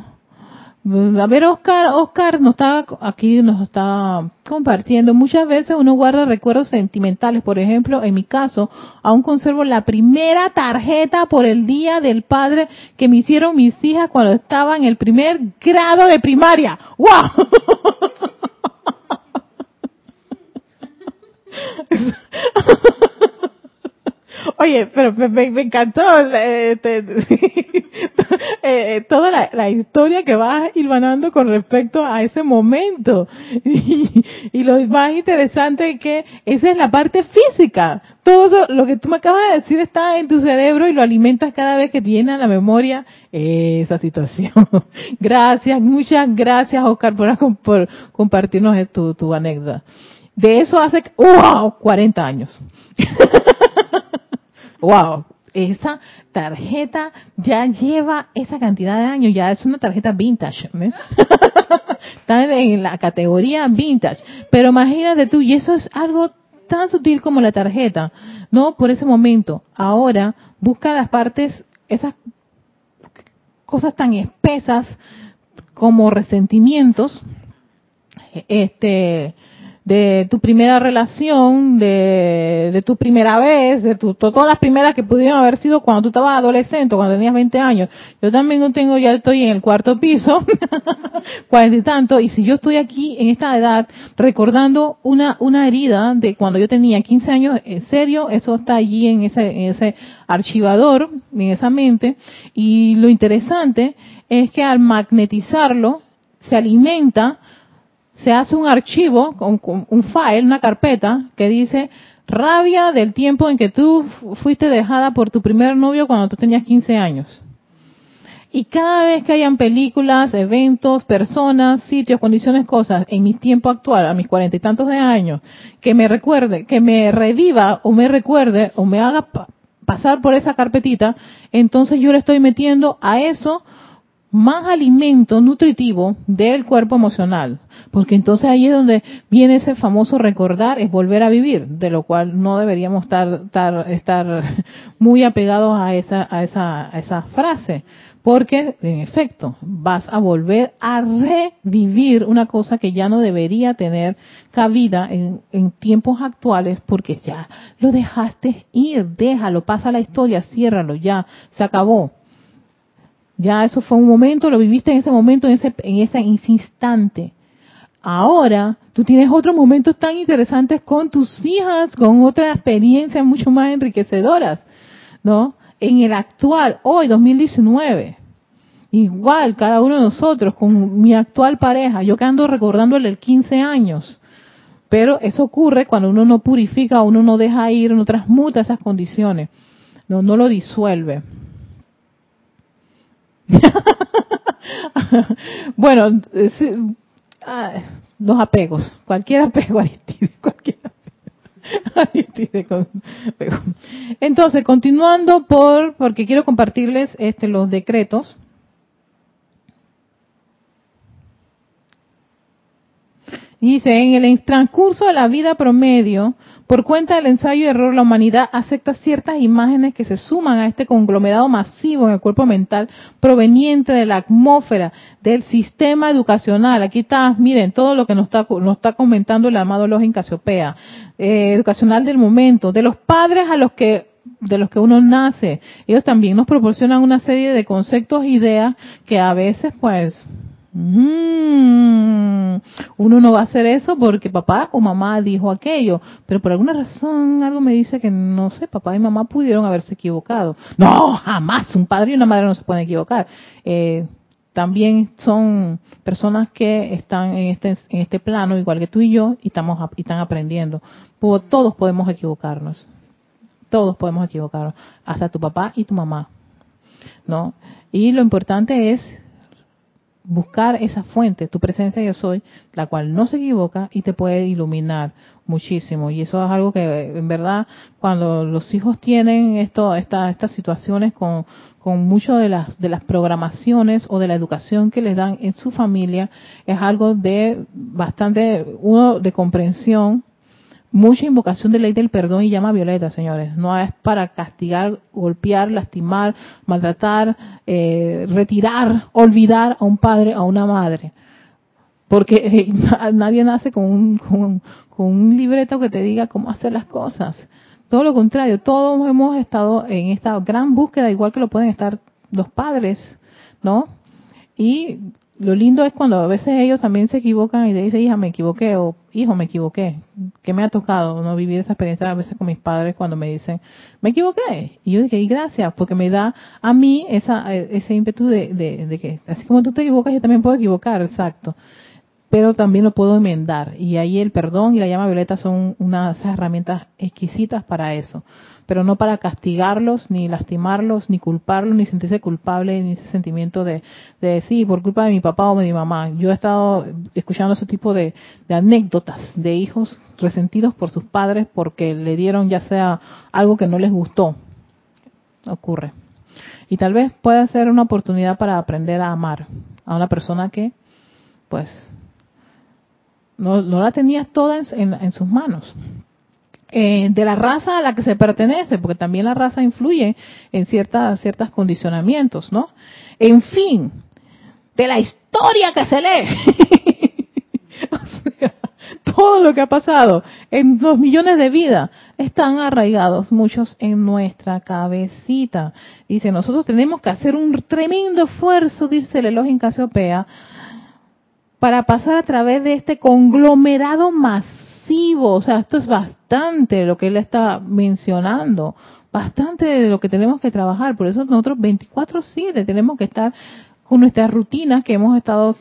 a ver, Oscar, Oscar nos está aquí, nos está compartiendo. Muchas veces uno guarda recuerdos sentimentales. Por ejemplo, en mi caso, aún conservo la primera tarjeta por el día del padre que me hicieron mis hijas cuando estaba en el primer grado de primaria. ¡Wow! [laughs] [laughs] Oye, pero me, encantó este, [laughs] eh, toda la, historia que vas hilvanando con respecto a ese momento. [laughs] Y, lo más interesante es que esa es la parte física. Todo lo que tú me acabas de decir está en tu cerebro y lo alimentas cada vez que viene a la memoria esa situación. [laughs] Gracias, muchas gracias Oscar por, por compartirnos tu, tu anécdota. De eso hace, wow, 40 años. Wow, esa tarjeta ya lleva esa cantidad de años, ya es una tarjeta vintage. [laughs] Está en la categoría vintage. Pero imagínate tú, y eso es algo tan sutil como la tarjeta, ¿no? Por ese momento. Ahora, busca las partes, esas cosas tan espesas como resentimientos, este, de tu primera relación, de, de tu primera vez, de tu, todas las primeras que pudieron haber sido cuando tú estabas adolescente, cuando tenías 20 años. Yo también no tengo, ya estoy en el cuarto piso, [laughs] cuarenta y tanto, y si yo estoy aquí en esta edad recordando una, una herida de cuando yo tenía 15 años, en serio, eso está allí en ese, en ese archivador, en esa mente, y lo interesante es que al magnetizarlo, se alimenta se hace un archivo, un file, una carpeta que dice rabia del tiempo en que tú fuiste dejada por tu primer novio cuando tú tenías 15 años. Y cada vez que hayan películas, eventos, personas, sitios, condiciones, cosas, en mi tiempo actual, a mis cuarenta y tantos de años, que me recuerde, que me reviva o me recuerde o me haga pasar por esa carpetita, entonces yo le estoy metiendo a eso más alimento nutritivo del cuerpo emocional, porque entonces ahí es donde viene ese famoso recordar, es volver a vivir, de lo cual no deberíamos estar, estar, [laughs] estar muy apegados a esa, a esa, a esa frase, porque en efecto vas a volver a revivir una cosa que ya no debería tener cabida en, en tiempos actuales, porque ya lo dejaste ir, déjalo, pasa la historia, ciérralo, ya, se acabó. Ya eso fue un momento, lo viviste en ese momento, en ese, en ese instante. Ahora tú tienes otros momentos tan interesantes con tus hijas, con otras experiencias mucho más enriquecedoras, ¿no? En el actual, hoy 2019. Igual, cada uno de nosotros, con mi actual pareja, yo que ando recordándole el 15 años. Pero eso ocurre cuando uno no purifica, uno no deja ir, no transmuta esas condiciones, no, no lo disuelve. [laughs] bueno, ah, los apegos, cualquier apego Aristide, [laughs] cualquier apego. Entonces, continuando por, porque quiero compartirles este, los decretos. Dice, en el transcurso de la vida promedio, por cuenta del ensayo y error, la humanidad acepta ciertas imágenes que se suman a este conglomerado masivo en el cuerpo mental proveniente de la atmósfera, del sistema educacional. Aquí está, miren, todo lo que nos está, nos está comentando el amado Login Casiopea, eh, educacional del momento, de los padres a los que de los que uno nace. Ellos también nos proporcionan una serie de conceptos, ideas que a veces pues Mm, uno no va a hacer eso porque papá o mamá dijo aquello, pero por alguna razón algo me dice que no sé, papá y mamá pudieron haberse equivocado. No, jamás, un padre y una madre no se pueden equivocar. Eh, también son personas que están en este, en este plano, igual que tú y yo, y, estamos, y están aprendiendo. Todos podemos equivocarnos. Todos podemos equivocarnos. Hasta tu papá y tu mamá. ¿No? Y lo importante es buscar esa fuente, tu presencia yo soy, la cual no se equivoca y te puede iluminar muchísimo. Y eso es algo que en verdad cuando los hijos tienen esto, estas situaciones con, con mucho de las, de las programaciones o de la educación que les dan en su familia, es algo de bastante, uno de comprensión, mucha invocación de ley del perdón y llama violeta, señores. No es para castigar, golpear, lastimar, maltratar, eh, retirar, olvidar a un padre, a una madre. Porque eh, [laughs] nadie nace con un, con, con un libreto que te diga cómo hacer las cosas. Todo lo contrario, todos hemos estado en esta gran búsqueda, igual que lo pueden estar los padres, ¿no? Y lo lindo es cuando a veces ellos también se equivocan y te dicen, hija, me equivoqué, o hijo, me equivoqué. ¿Qué me ha tocado no vivir esa experiencia a veces con mis padres cuando me dicen, me equivoqué? Y yo dije, y gracias, porque me da a mí esa, ese ímpetu de, de, de que, así como tú te equivocas, yo también puedo equivocar, exacto. Pero también lo puedo enmendar. Y ahí el perdón y la llama violeta son unas herramientas exquisitas para eso pero no para castigarlos, ni lastimarlos, ni culparlos, ni sentirse culpable, ni ese sentimiento de, de sí, por culpa de mi papá o de mi mamá. Yo he estado escuchando ese tipo de, anécdotas de hijos resentidos por sus padres porque le dieron ya sea algo que no les gustó. Ocurre. Y tal vez pueda ser una oportunidad para aprender a amar a una persona que, pues, no, no la tenías toda en sus manos. Eh, de la raza a la que se pertenece, porque también la raza influye en ciertas ciertos condicionamientos, ¿no? En fin, de la historia que se lee. [laughs] todo lo que ha pasado en dos millones de vidas están arraigados muchos en nuestra cabecita. Dice, nosotros tenemos que hacer un tremendo esfuerzo, dice el elogio en Casiopea, para pasar a través de este conglomerado masivo. O sea, esto es bastante lo que él está mencionando, bastante de lo que tenemos que trabajar. Por eso nosotros 24/7 tenemos que estar con nuestras rutinas que hemos estado,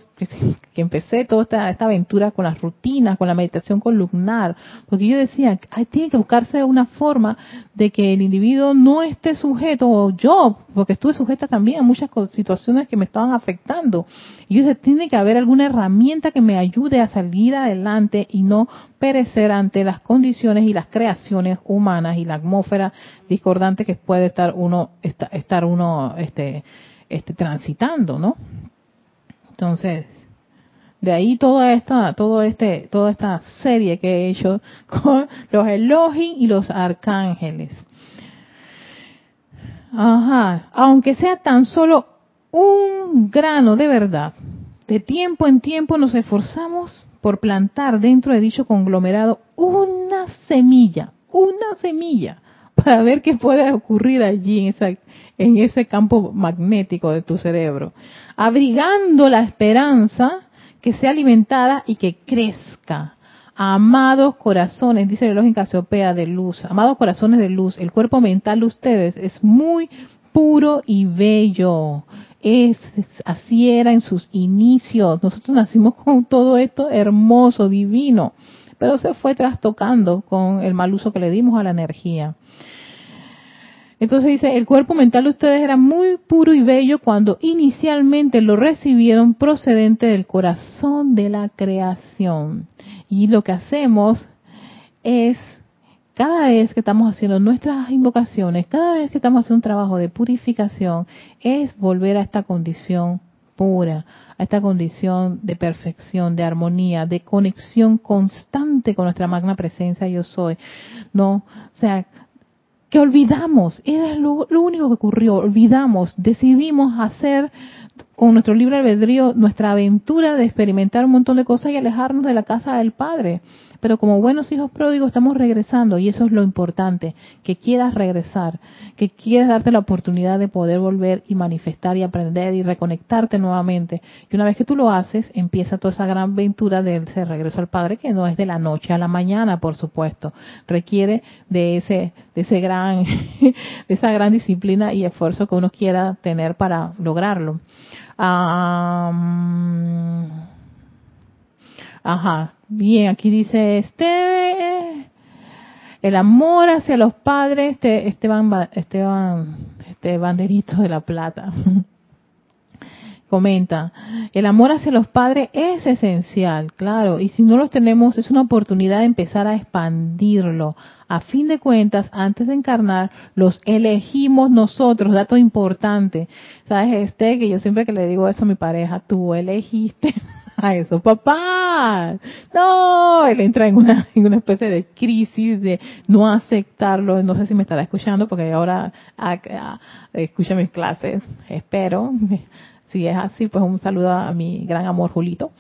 que, empecé toda esta, esta, aventura con las rutinas, con la meditación columnar, porque yo decía, hay, tiene que buscarse una forma de que el individuo no esté sujeto, o yo, porque estuve sujeta también a muchas situaciones que me estaban afectando, y yo decía, tiene que haber alguna herramienta que me ayude a salir adelante y no perecer ante las condiciones y las creaciones humanas y la atmósfera discordante que puede estar uno, estar uno, este, este, transitando, ¿no? Entonces, de ahí toda esta, todo este, toda esta serie que he hecho [laughs] con los Elohim y los arcángeles. Ajá, aunque sea tan solo un grano de verdad, de tiempo en tiempo nos esforzamos por plantar dentro de dicho conglomerado una semilla, una semilla, [laughs] para ver qué puede ocurrir allí en esa, en ese campo magnético de tu cerebro, abrigando la esperanza que sea alimentada y que crezca. Amados corazones, dice el reloj en Casiopea de luz, amados corazones de luz, el cuerpo mental de ustedes es muy puro y bello. Es, así era en sus inicios. Nosotros nacimos con todo esto hermoso, divino, pero se fue trastocando con el mal uso que le dimos a la energía. Entonces dice, el cuerpo mental de ustedes era muy puro y bello cuando inicialmente lo recibieron procedente del corazón de la creación. Y lo que hacemos es, cada vez que estamos haciendo nuestras invocaciones, cada vez que estamos haciendo un trabajo de purificación, es volver a esta condición pura, a esta condición de perfección, de armonía, de conexión constante con nuestra magna presencia yo soy. No, o sea, que olvidamos, era lo, único que ocurrió, olvidamos, decidimos hacer con nuestro libre albedrío nuestra aventura de experimentar un montón de cosas y alejarnos de la casa del Padre pero como buenos hijos pródigos estamos regresando y eso es lo importante, que quieras regresar, que quieras darte la oportunidad de poder volver y manifestar y aprender y reconectarte nuevamente. Y una vez que tú lo haces, empieza toda esa gran aventura de ese regreso al Padre que no es de la noche a la mañana, por supuesto, requiere de ese de ese gran [laughs] de esa gran disciplina y esfuerzo que uno quiera tener para lograrlo. Ajá, bien, aquí dice este el amor hacia los padres, este Esteban, Esteban, este banderito de la plata. [laughs] Comenta, el amor hacia los padres es esencial, claro, y si no los tenemos es una oportunidad de empezar a expandirlo. A fin de cuentas, antes de encarnar, los elegimos nosotros, dato importante. ¿Sabes, este? Que yo siempre que le digo eso a mi pareja, tú elegiste [laughs] a eso, papá. No, él entra en una, especie de crisis de no aceptarlo. No sé si me estará escuchando porque ahora escucha mis clases, espero. Si es así, pues un saludo a mi gran amor Julito.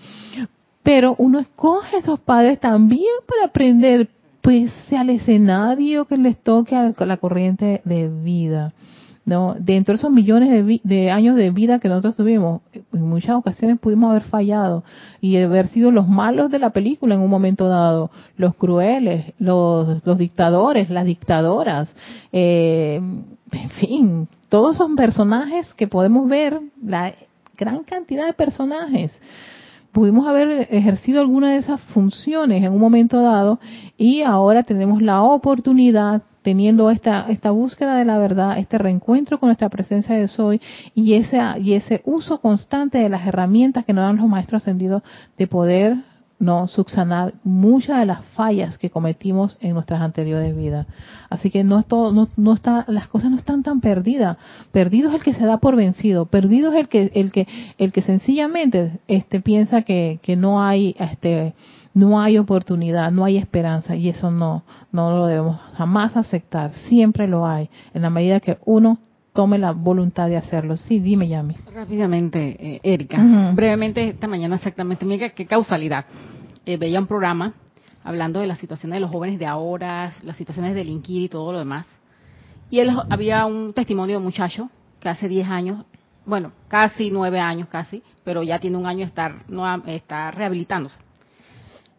Pero uno escoge a esos padres también para aprender, pese al escenario que les toque a la corriente de vida. ¿no? Dentro de esos millones de, años de vida que nosotros tuvimos, en muchas ocasiones pudimos haber fallado y haber sido los malos de la película en un momento dado, los crueles, los, dictadores, las dictadoras, eh, en fin, todos esos personajes que podemos ver, la gran cantidad de personajes. Pudimos haber ejercido alguna de esas funciones en un momento dado y ahora tenemos la oportunidad teniendo esta, esta búsqueda de la verdad, este reencuentro con nuestra presencia de soy y ese, y ese uso constante de las herramientas que nos dan los maestros ascendidos de poder no subsanar muchas de las fallas que cometimos en nuestras anteriores vidas. Así que no es todo, no, está, las cosas no están tan perdidas. Perdido es el que se da por vencido. Perdido es el que, el que, el que sencillamente, este, piensa que, que no hay, este, no hay oportunidad, no hay esperanza y eso no, no lo debemos jamás aceptar. Siempre lo hay, en la medida que uno tome la voluntad de hacerlo. Sí, dime, Yami. Rápidamente, eh, Erika. Brevemente, esta mañana exactamente, mira qué causalidad. Eh, veía un programa hablando de las situaciones de los jóvenes de ahora, las situaciones de delinquir y todo lo demás. Y él había un testimonio de un muchacho que hace 10 años, bueno, casi 9 años casi, pero ya tiene un año estar, no, está rehabilitándose.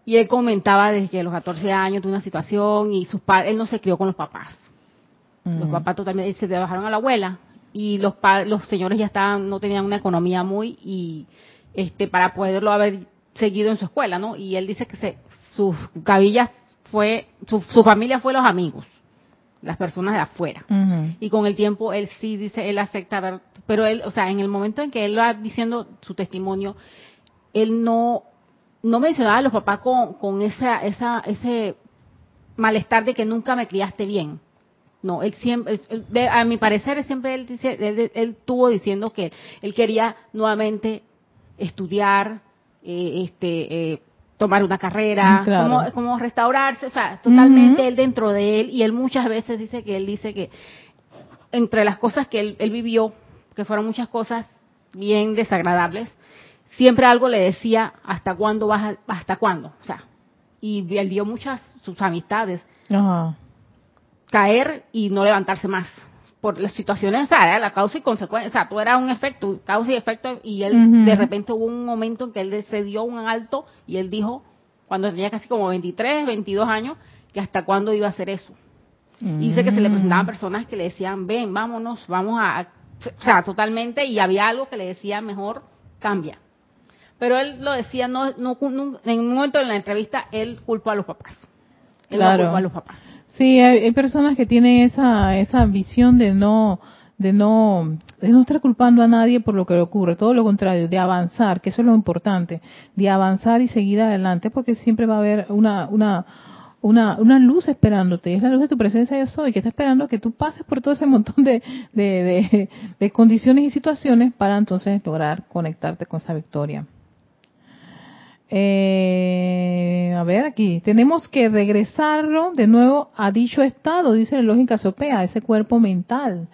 Y él comentaba desde los 14 años de una situación y sus padres, él no se crió con los papás. Los papás totalmente se trabajaron a la abuela y los los señores ya estaban, no tenían una economía muy y este para poderlo haber seguido en su escuela, ¿no? Y él dice que se, sus cabillas fue, su, familia fue los amigos, las personas de afuera. Y con el tiempo él sí dice, él acepta ver, pero él, o sea, en el momento en que él va diciendo su testimonio, él no, no mencionaba a los papás con, con esa, esa, ese malestar de que nunca me criaste bien. No, él siempre, a mi parecer, siempre él, dice, él, él, tuvo diciendo que él quería nuevamente estudiar, eh, este, eh, tomar una carrera, como, como, restaurarse, o sea, totalmente él dentro de él, y él muchas veces dice que él dice que entre las cosas que él, él vivió, que fueron muchas cosas bien desagradables, siempre algo le decía, ¿hasta cuándo vas hasta cuándo? O sea, y él vio muchas, sus amistades, Ajá caer y no levantarse más por las situaciones, o sea, la causa y consecuencia, o sea, tú eras un efecto, causa y efecto, y él de repente hubo un momento en que él se dio un alto y él dijo, cuando tenía casi como 23, 22 años, que hasta cuándo iba a hacer eso. Y dice que se le mm. presentaban personas que le decían, ven, vámonos, vamos a, o sea, totalmente, y había algo que le decía, mejor cambia. Pero él lo decía, no, no, en un momento en la entrevista, él culpó a los papás. Él claro. culpó a los papás. Sí, hay, personas que tienen esa, esa visión de no, de no, de no estar culpando a nadie por lo que le ocurre, todo lo contrario, de avanzar, que eso es lo importante, de avanzar y seguir adelante, porque siempre va a haber una, una, una, una luz esperándote, es la luz de tu presencia yo soy, que está esperando que tú pases por todo ese montón de, de, de, de condiciones y situaciones para entonces lograr conectarte con esa victoria. Eh, a ver aquí, tenemos que regresarlo de nuevo a dicho estado, dice la lógica sopea, ese cuerpo mental,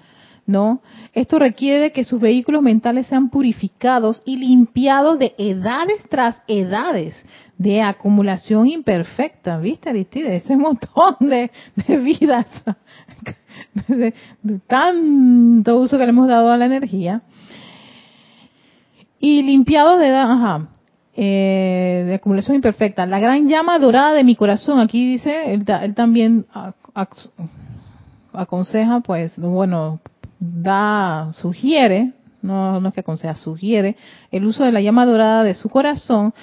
¿no? Esto requiere que sus vehículos mentales sean purificados y limpiados de edades tras edades de acumulación imperfecta, ¿viste Aristide? Ese montón de, vidas, [laughs] de, tanto uso que le hemos dado a la energía. Y limpiados de edad, ajá, eh, de acumulación imperfecta. La gran llama dorada de mi corazón, aquí dice, él, también aconseja, pues, bueno, da, sugiere, no, no es que aconseja, sugiere el uso de la llama dorada de su corazón,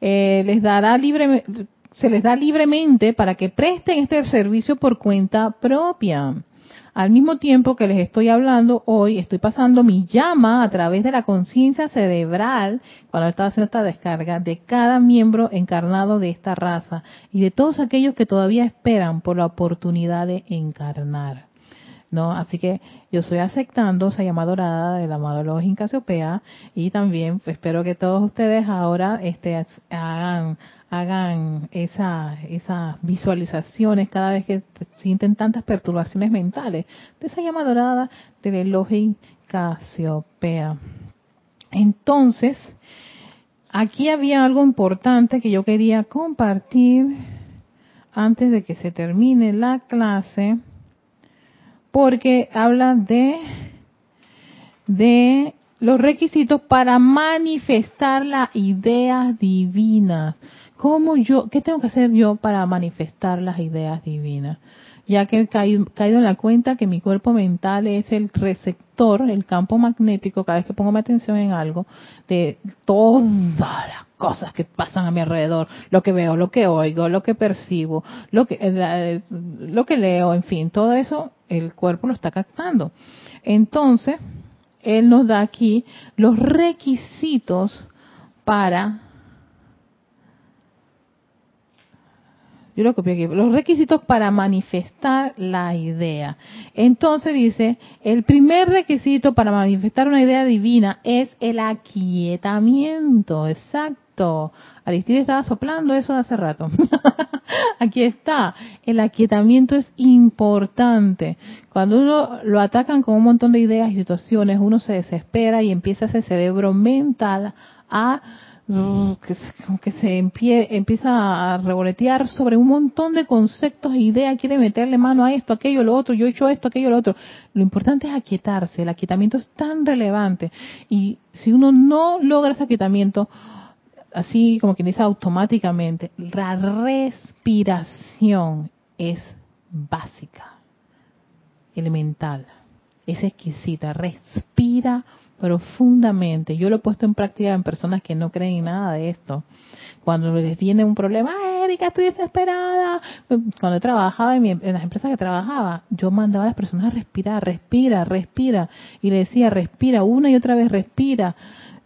eh, les dará libre, se les da libremente para que presten este servicio por cuenta propia. Al mismo tiempo que les estoy hablando hoy, estoy pasando mi llama a través de la conciencia cerebral, cuando estaba haciendo esta descarga, de cada miembro encarnado de esta raza y de todos aquellos que todavía esperan por la oportunidad de encarnar. ¿no? Así que yo estoy aceptando esa llamada dorada del amado Login y también espero que todos ustedes ahora este, hagan hagan esa, esas visualizaciones cada vez que sienten tantas perturbaciones mentales de esa llama dorada del Elohim Casiopea. Entonces, aquí había algo importante que yo quería compartir antes de que se termine la clase, porque habla de, de los requisitos para manifestar las ideas divinas. ¿Cómo yo, qué tengo que hacer yo para manifestar las ideas divinas? Ya que he caído, en la cuenta que mi cuerpo mental es el receptor, el campo magnético, cada vez que pongo mi atención en algo, de todas las cosas que pasan a mi alrededor, lo que veo, lo que oigo, lo que percibo, lo que, eh, lo que leo, en fin, todo eso el cuerpo lo está captando. Entonces, él nos da aquí los requisitos para Yo lo copié aquí. Los requisitos para manifestar la idea. Entonces dice, el primer requisito para manifestar una idea divina es el aquietamiento. Exacto. Aristide estaba soplando eso hace rato. [laughs] aquí está. El aquietamiento es importante. Cuando uno lo atacan con un montón de ideas y situaciones, uno se desespera y empieza ese cerebro mental a que, que se empieza a revolotear sobre un montón de conceptos e ideas, quiere meterle mano a esto, aquello, lo otro, yo he hecho esto, aquello, lo otro. Lo importante es aquietarse, el aquietamiento es tan relevante y si uno no logra ese aquietamiento, así como quien dice automáticamente, la respiración es básica, elemental, es exquisita, respira profundamente. Yo lo he puesto en práctica en personas que no creen en nada de esto. Cuando les viene un problema, Erika, estoy desesperada. Cuando trabajaba en, en, las empresas que trabajaba, yo mandaba a las personas a respirar, respira, respira. Y le decía, respira, una y otra vez, respira,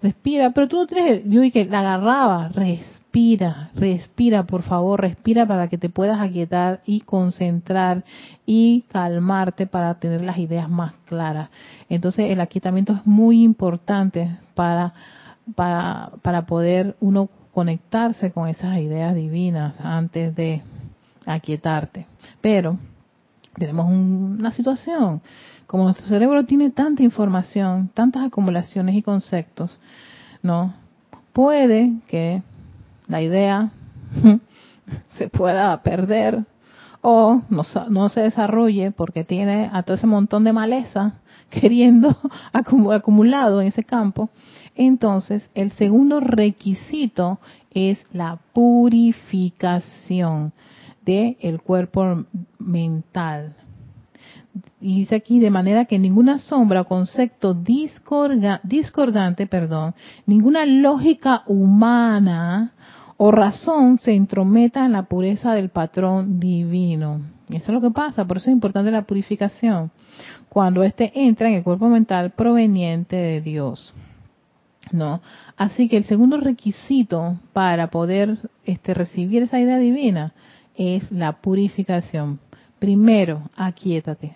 respira. Pero tú no tienes, yo que la agarraba, respira respira, respira, por favor, respira para que te puedas aquietar y concentrar y calmarte para tener las ideas más claras. Entonces, el aquietamiento es muy importante para, para, para poder uno conectarse con esas ideas divinas antes de aquietarte. Pero tenemos una situación, como nuestro cerebro tiene tanta información, tantas acumulaciones y conceptos, ¿no? Puede que la idea [laughs] se pueda perder o no, no, se desarrolle porque tiene a todo ese montón de maleza [laughs] queriendo [laughs] acumulado en ese campo. Entonces, el segundo requisito es la purificación del el cuerpo mental. Y dice aquí de manera que ninguna sombra o concepto discordante, perdón, ninguna lógica humana o razón se entrometa en la pureza del patrón divino. Eso es lo que pasa, por eso es importante la purificación. Cuando éste entra en el cuerpo mental proveniente de Dios. ¿No? Así que el segundo requisito para poder este, recibir esa idea divina es la purificación. Primero, aquíétate.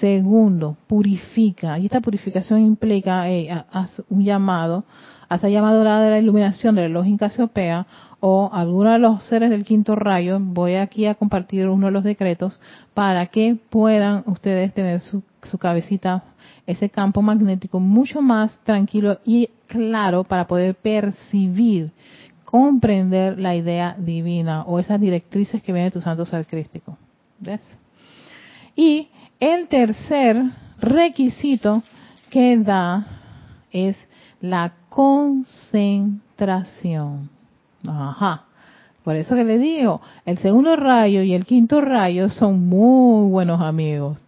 Segundo, purifica. Y esta purificación implica eh, un llamado hasta llamado la de la iluminación del reloj Casiopea o alguno de los seres del quinto rayo, voy aquí a compartir uno de los decretos para que puedan ustedes tener su, su cabecita, ese campo magnético mucho más tranquilo y claro para poder percibir, comprender la idea divina o esas directrices que viene de tu santo ser crístico. ¿Ves? Y el tercer requisito que da es la concentración. Ajá. Por eso que le digo, el segundo rayo y el quinto rayo son muy buenos amigos.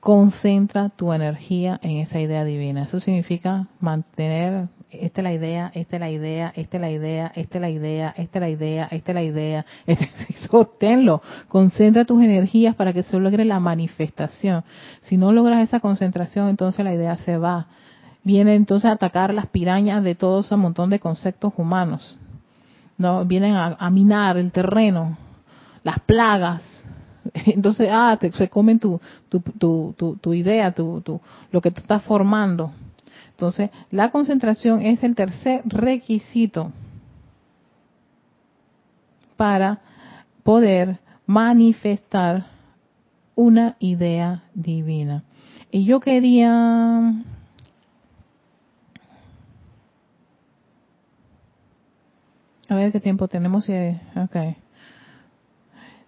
Concentra tu energía en esa idea divina. Eso significa mantener, esta es la idea, esta es la idea, esta es la idea, esta es la idea, esta es la idea, esta es la idea. [laughs] Este, sosténlo. Concentra tus energías para que se logre la manifestación. Si no logras esa concentración, entonces la idea se va viene entonces a atacar las pirañas de todo ese montón de conceptos humanos. ¿no? Vienen a, minar el terreno, las plagas. [laughs] Entonces, ah, se comen tu, tu, tu, tu, idea, tu, tu, lo que tú estás formando. Entonces, la concentración es el tercer requisito para poder manifestar una idea divina. Y yo quería A ver qué tiempo tenemos. Okay.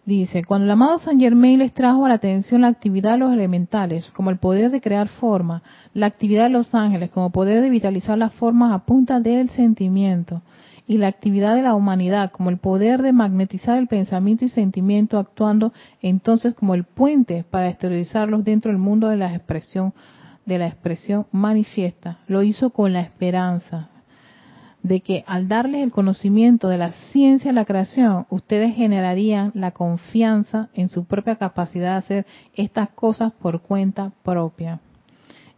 Dice, cuando el amado San Germain les trajo a la atención la actividad de los elementales, como el poder de crear forma, la actividad de los ángeles, como poder de vitalizar las formas a punta del sentimiento, y la actividad de la humanidad, como el poder de magnetizar el pensamiento y sentimiento, actuando entonces como el puente para esterilizarlos dentro del mundo de la expresión, de la expresión manifiesta. Lo hizo con la esperanza, de que al darles el conocimiento de la ciencia de la creación, ustedes generarían la confianza en su propia capacidad de hacer estas cosas por cuenta propia.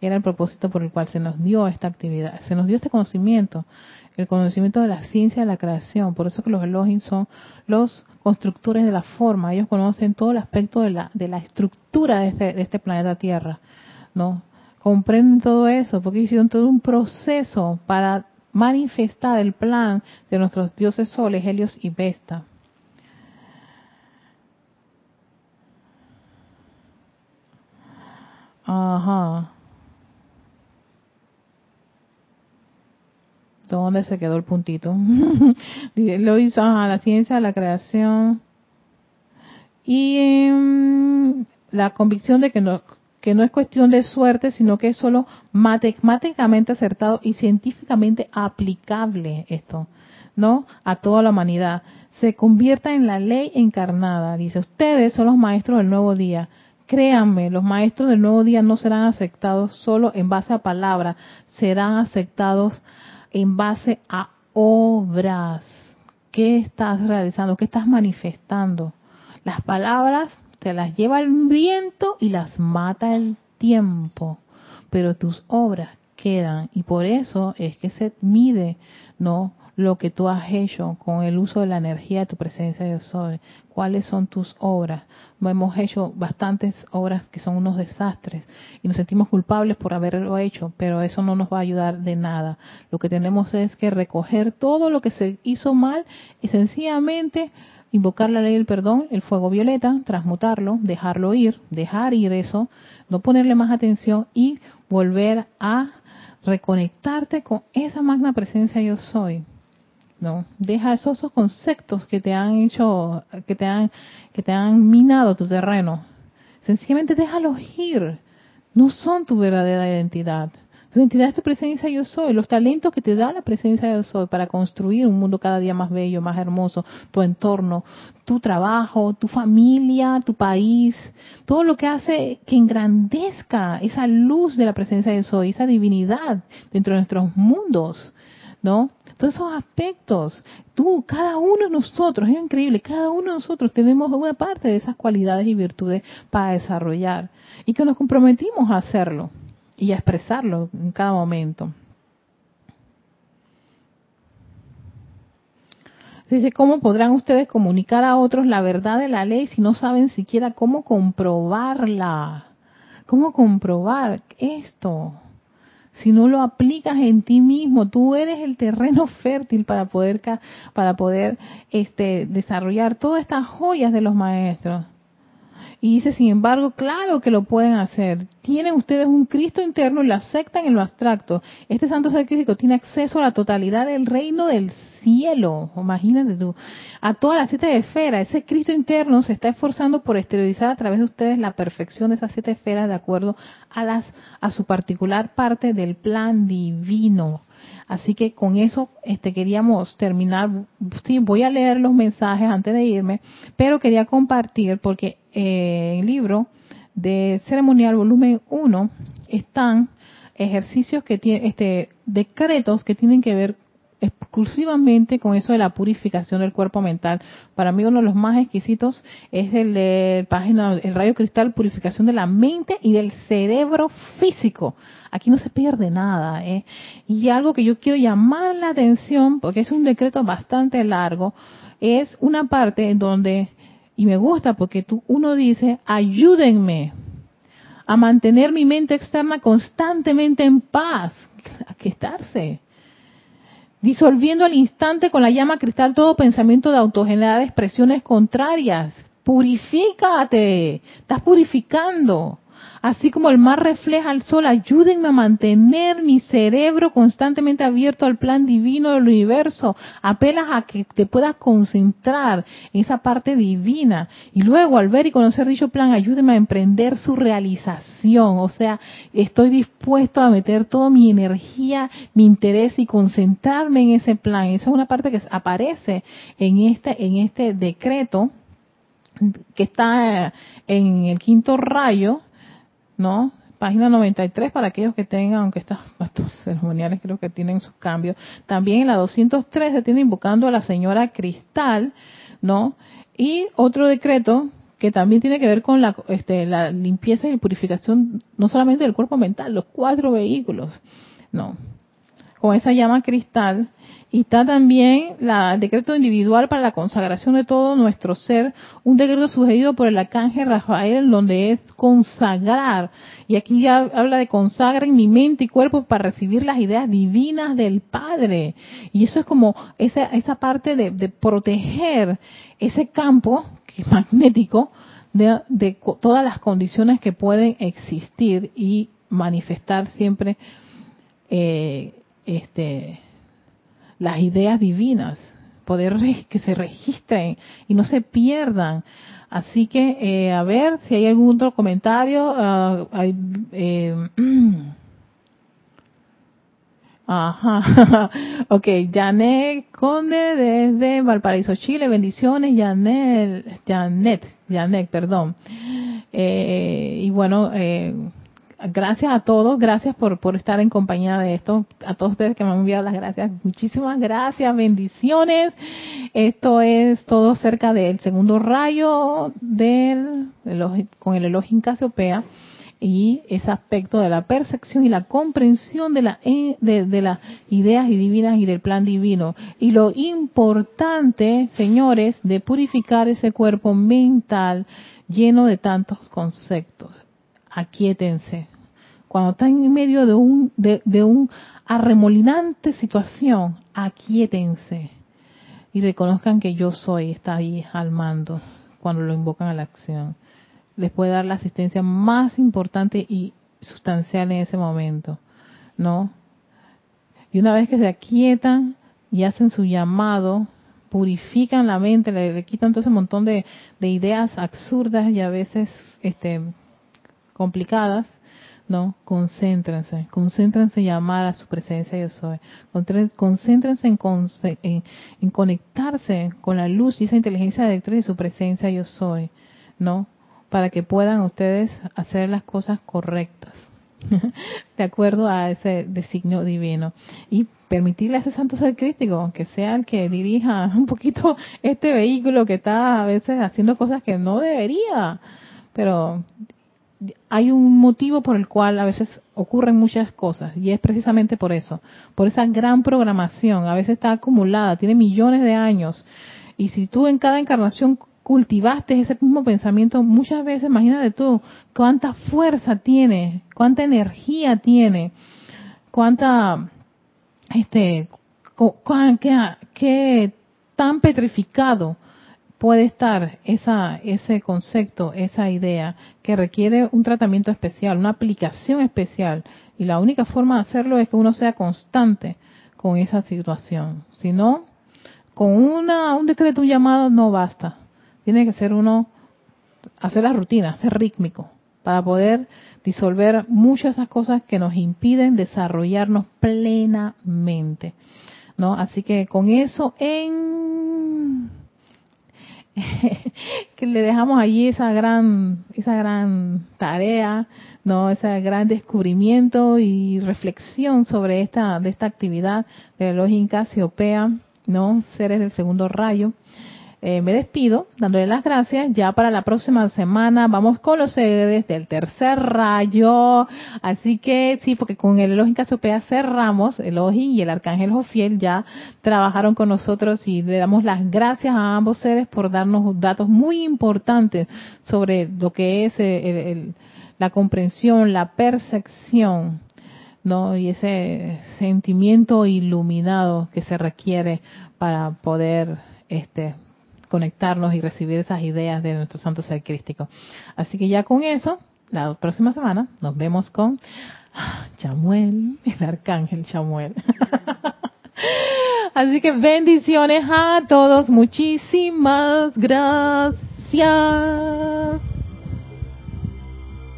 Era el propósito por el cual se nos dio esta actividad, se nos dio este conocimiento, el conocimiento de la ciencia de la creación. Por eso que los Elohim son los constructores de la forma. Ellos conocen todo el aspecto de la, de la estructura de este, de este planeta Tierra, ¿no? Comprenden todo eso porque hicieron todo un proceso para manifestar el plan de nuestros dioses soles, Helios y Vesta. Ajá. ¿Dónde se quedó el puntito? [laughs] Lo hizo a la ciencia, la creación y em, la convicción de que no, que no es cuestión de suerte, sino que es solo matemáticamente acertado y científicamente aplicable esto, ¿no? A toda la humanidad. Se convierta en la ley encarnada. Dice, ustedes son los maestros del nuevo día. Créanme, los maestros del nuevo día no serán aceptados solo en base a palabras, serán aceptados en base a obras. ¿Qué estás realizando? ¿Qué estás manifestando? Las palabras te las lleva el viento y las mata el tiempo, pero tus obras quedan y por eso es que se mide, ¿no? Lo que tú has hecho con el uso de la energía de tu presencia de soy. ¿Cuáles son tus obras? Hemos hecho bastantes obras que son unos desastres y nos sentimos culpables por haberlo hecho, pero eso no nos va a ayudar de nada. Lo que tenemos es que recoger todo lo que se hizo mal y sencillamente invocar la ley del perdón, el fuego violeta, transmutarlo, dejarlo ir, dejar ir eso, no ponerle más atención y volver a reconectarte con esa magna presencia yo soy. ¿No? Deja esos, conceptos que te han hecho, que te han, que te han minado tu terreno. Sencillamente déjalos ir. No son tu verdadera identidad. Tu tu presencia yo soy, los talentos que te da la presencia yo soy para construir un mundo cada día más bello, más hermoso, tu entorno, tu trabajo, tu familia, tu país, todo lo que hace que engrandezca esa luz de la presencia yo soy, esa divinidad dentro de nuestros mundos, ¿no? Todos esos aspectos, tú, cada uno de nosotros, es increíble, cada uno de nosotros tenemos una parte de esas cualidades y virtudes para desarrollar y que nos comprometimos a hacerlo y a expresarlo en cada momento. Dice, ¿cómo podrán ustedes comunicar a otros la verdad de la ley si no saben siquiera cómo comprobarla? ¿Cómo comprobar esto? Si no lo aplicas en ti mismo, tú eres el terreno [laughs] fértil para poder para poder este desarrollar todas estas joyas de los maestros. Y dice, sin embargo, claro que lo pueden hacer. Tienen ustedes un Cristo interno y lo aceptan en lo abstracto. Este santo ser tiene acceso a la totalidad del reino del cielo. Imagínate tú. A todas las siete esferas. Ese Cristo interno se está esforzando por esterilizar a través de ustedes la perfección de esas siete esferas de acuerdo a, las, a su particular parte del plan divino. Así que con eso este, queríamos terminar. Sí, voy a leer los mensajes antes de irme, pero quería compartir porque eh, el libro de ceremonial volumen 1 están ejercicios que tienen, este, decretos que tienen que ver exclusivamente con eso de la purificación del cuerpo mental. Para mí uno de los más exquisitos es el de página el rayo cristal purificación de la mente y del cerebro físico. Aquí no se pierde nada. ¿eh? Y algo que yo quiero llamar la atención, porque es un decreto bastante largo, es una parte en donde, y me gusta porque tú, uno dice, ayúdenme a mantener mi mente externa constantemente en paz. [laughs] A que estarse disolviendo al instante con la llama cristal todo pensamiento de autogenerada expresiones contrarias. Purifícate, estás purificando. Así como el mar refleja al sol, ayúdenme a mantener mi cerebro constantemente abierto al plan divino del universo. Apelas a que te puedas concentrar en esa parte divina. Y luego, al ver y conocer dicho plan, ayúdenme a emprender su realización. O sea, estoy dispuesto a meter toda mi energía, mi interés y concentrarme en ese plan. Esa es una parte que aparece en este, en este decreto que está en el quinto rayo ¿no? Página 93 para aquellos que tengan, aunque estos, estos ceremoniales creo que tienen sus cambios. También en la 203 se tiene invocando a la señora Cristal, ¿no? Y otro decreto que también tiene que ver con la, este, la limpieza y purificación no solamente del cuerpo mental, los cuatro vehículos, ¿no? Con esa llama cristal y está también la, el decreto individual para la consagración de todo nuestro ser, un decreto sugerido por el arcángel Rafael, donde es consagrar. Y aquí ya habla de consagrar mi mente y cuerpo para recibir las ideas divinas del Padre. Y eso es como esa, esa parte de, de proteger ese campo que es magnético de, de todas las condiciones que pueden existir y manifestar siempre eh, este las ideas divinas, poder que se registren y no se pierdan. Así que, eh, a ver si hay algún otro comentario. Uh, hay, eh, [clears throat] Ajá. [laughs] ok, Janet Conde desde Valparaíso, Chile. Bendiciones, Janet, Janet, Janet, perdón. Eh, y bueno, eh, gracias a todos, gracias por, por estar en compañía de esto, a todos ustedes que me han enviado las gracias, muchísimas gracias, bendiciones. Esto es todo cerca del segundo rayo del con el elogio Casiopea y ese aspecto de la percepción y la comprensión de, la, eh, de, las ideas divinas y del plan divino. Y lo importante, señores, de purificar ese cuerpo mental lleno de tantos conceptos aquíétense. Cuando están en medio de un, de, un arremolinante situación, aquíétense y reconozcan que yo soy, está ahí al mando cuando lo invocan a la acción. Les puede dar la asistencia más importante y sustancial en ese momento, ¿no? Y una vez que se aquietan y hacen su llamado, purifican la mente, le, quitan todo ese montón de, de, ideas absurdas y a veces este, complicadas, ¿no? Concéntrense, concéntrense en llamar a su presencia yo soy. Concéntrense en, conectarse con la luz y esa inteligencia directriz de su presencia yo soy, ¿no? Para que puedan ustedes hacer las cosas correctas, [laughs] de acuerdo a ese designio divino. Y permitirle a ese santo ser crítico, que sea el que dirija [laughs] un poquito este vehículo que está a veces haciendo cosas que no debería, pero hay un motivo por el cual a veces ocurren muchas cosas y es precisamente por eso, por esa gran programación, a veces está acumulada, tiene millones de años y si tú en cada encarnación cultivaste ese mismo pensamiento, muchas veces imagínate tú cuánta fuerza tiene, cuánta energía tiene, cuánta, este, qué tan petrificado puede estar esa, ese concepto, esa idea que requiere un tratamiento especial, una aplicación especial. Y la única forma de hacerlo es que uno sea constante con esa situación. Si no, con una, un decreto, un llamado no basta. Tiene que ser uno, hacer la rutina, ser rítmico, para poder disolver muchas de esas cosas que nos impiden desarrollarnos plenamente. ¿No? Así que con eso en [laughs] que le dejamos allí esa gran, esa gran tarea, no, ese gran descubrimiento y reflexión sobre esta, de esta actividad de la Login Casiopea, no, seres del segundo rayo. Eh, me despido dándole las gracias. Ya para la próxima semana vamos con los sedes del tercer rayo. Así que sí, porque con el Elohim Casopea cerramos. El Elohim y el Arcángel Jofiel ya trabajaron con nosotros y le damos las gracias a ambos seres por darnos datos muy importantes sobre lo que es la comprensión, la percepción ¿no? Y ese sentimiento iluminado que se requiere para poder este conectarnos y recibir esas ideas de nuestro santo ser crístico. Así que ya con eso, la próxima semana nos vemos con Chamuel, el arcángel Chamuel. [laughs] Así que bendiciones a todos, muchísimas gracias.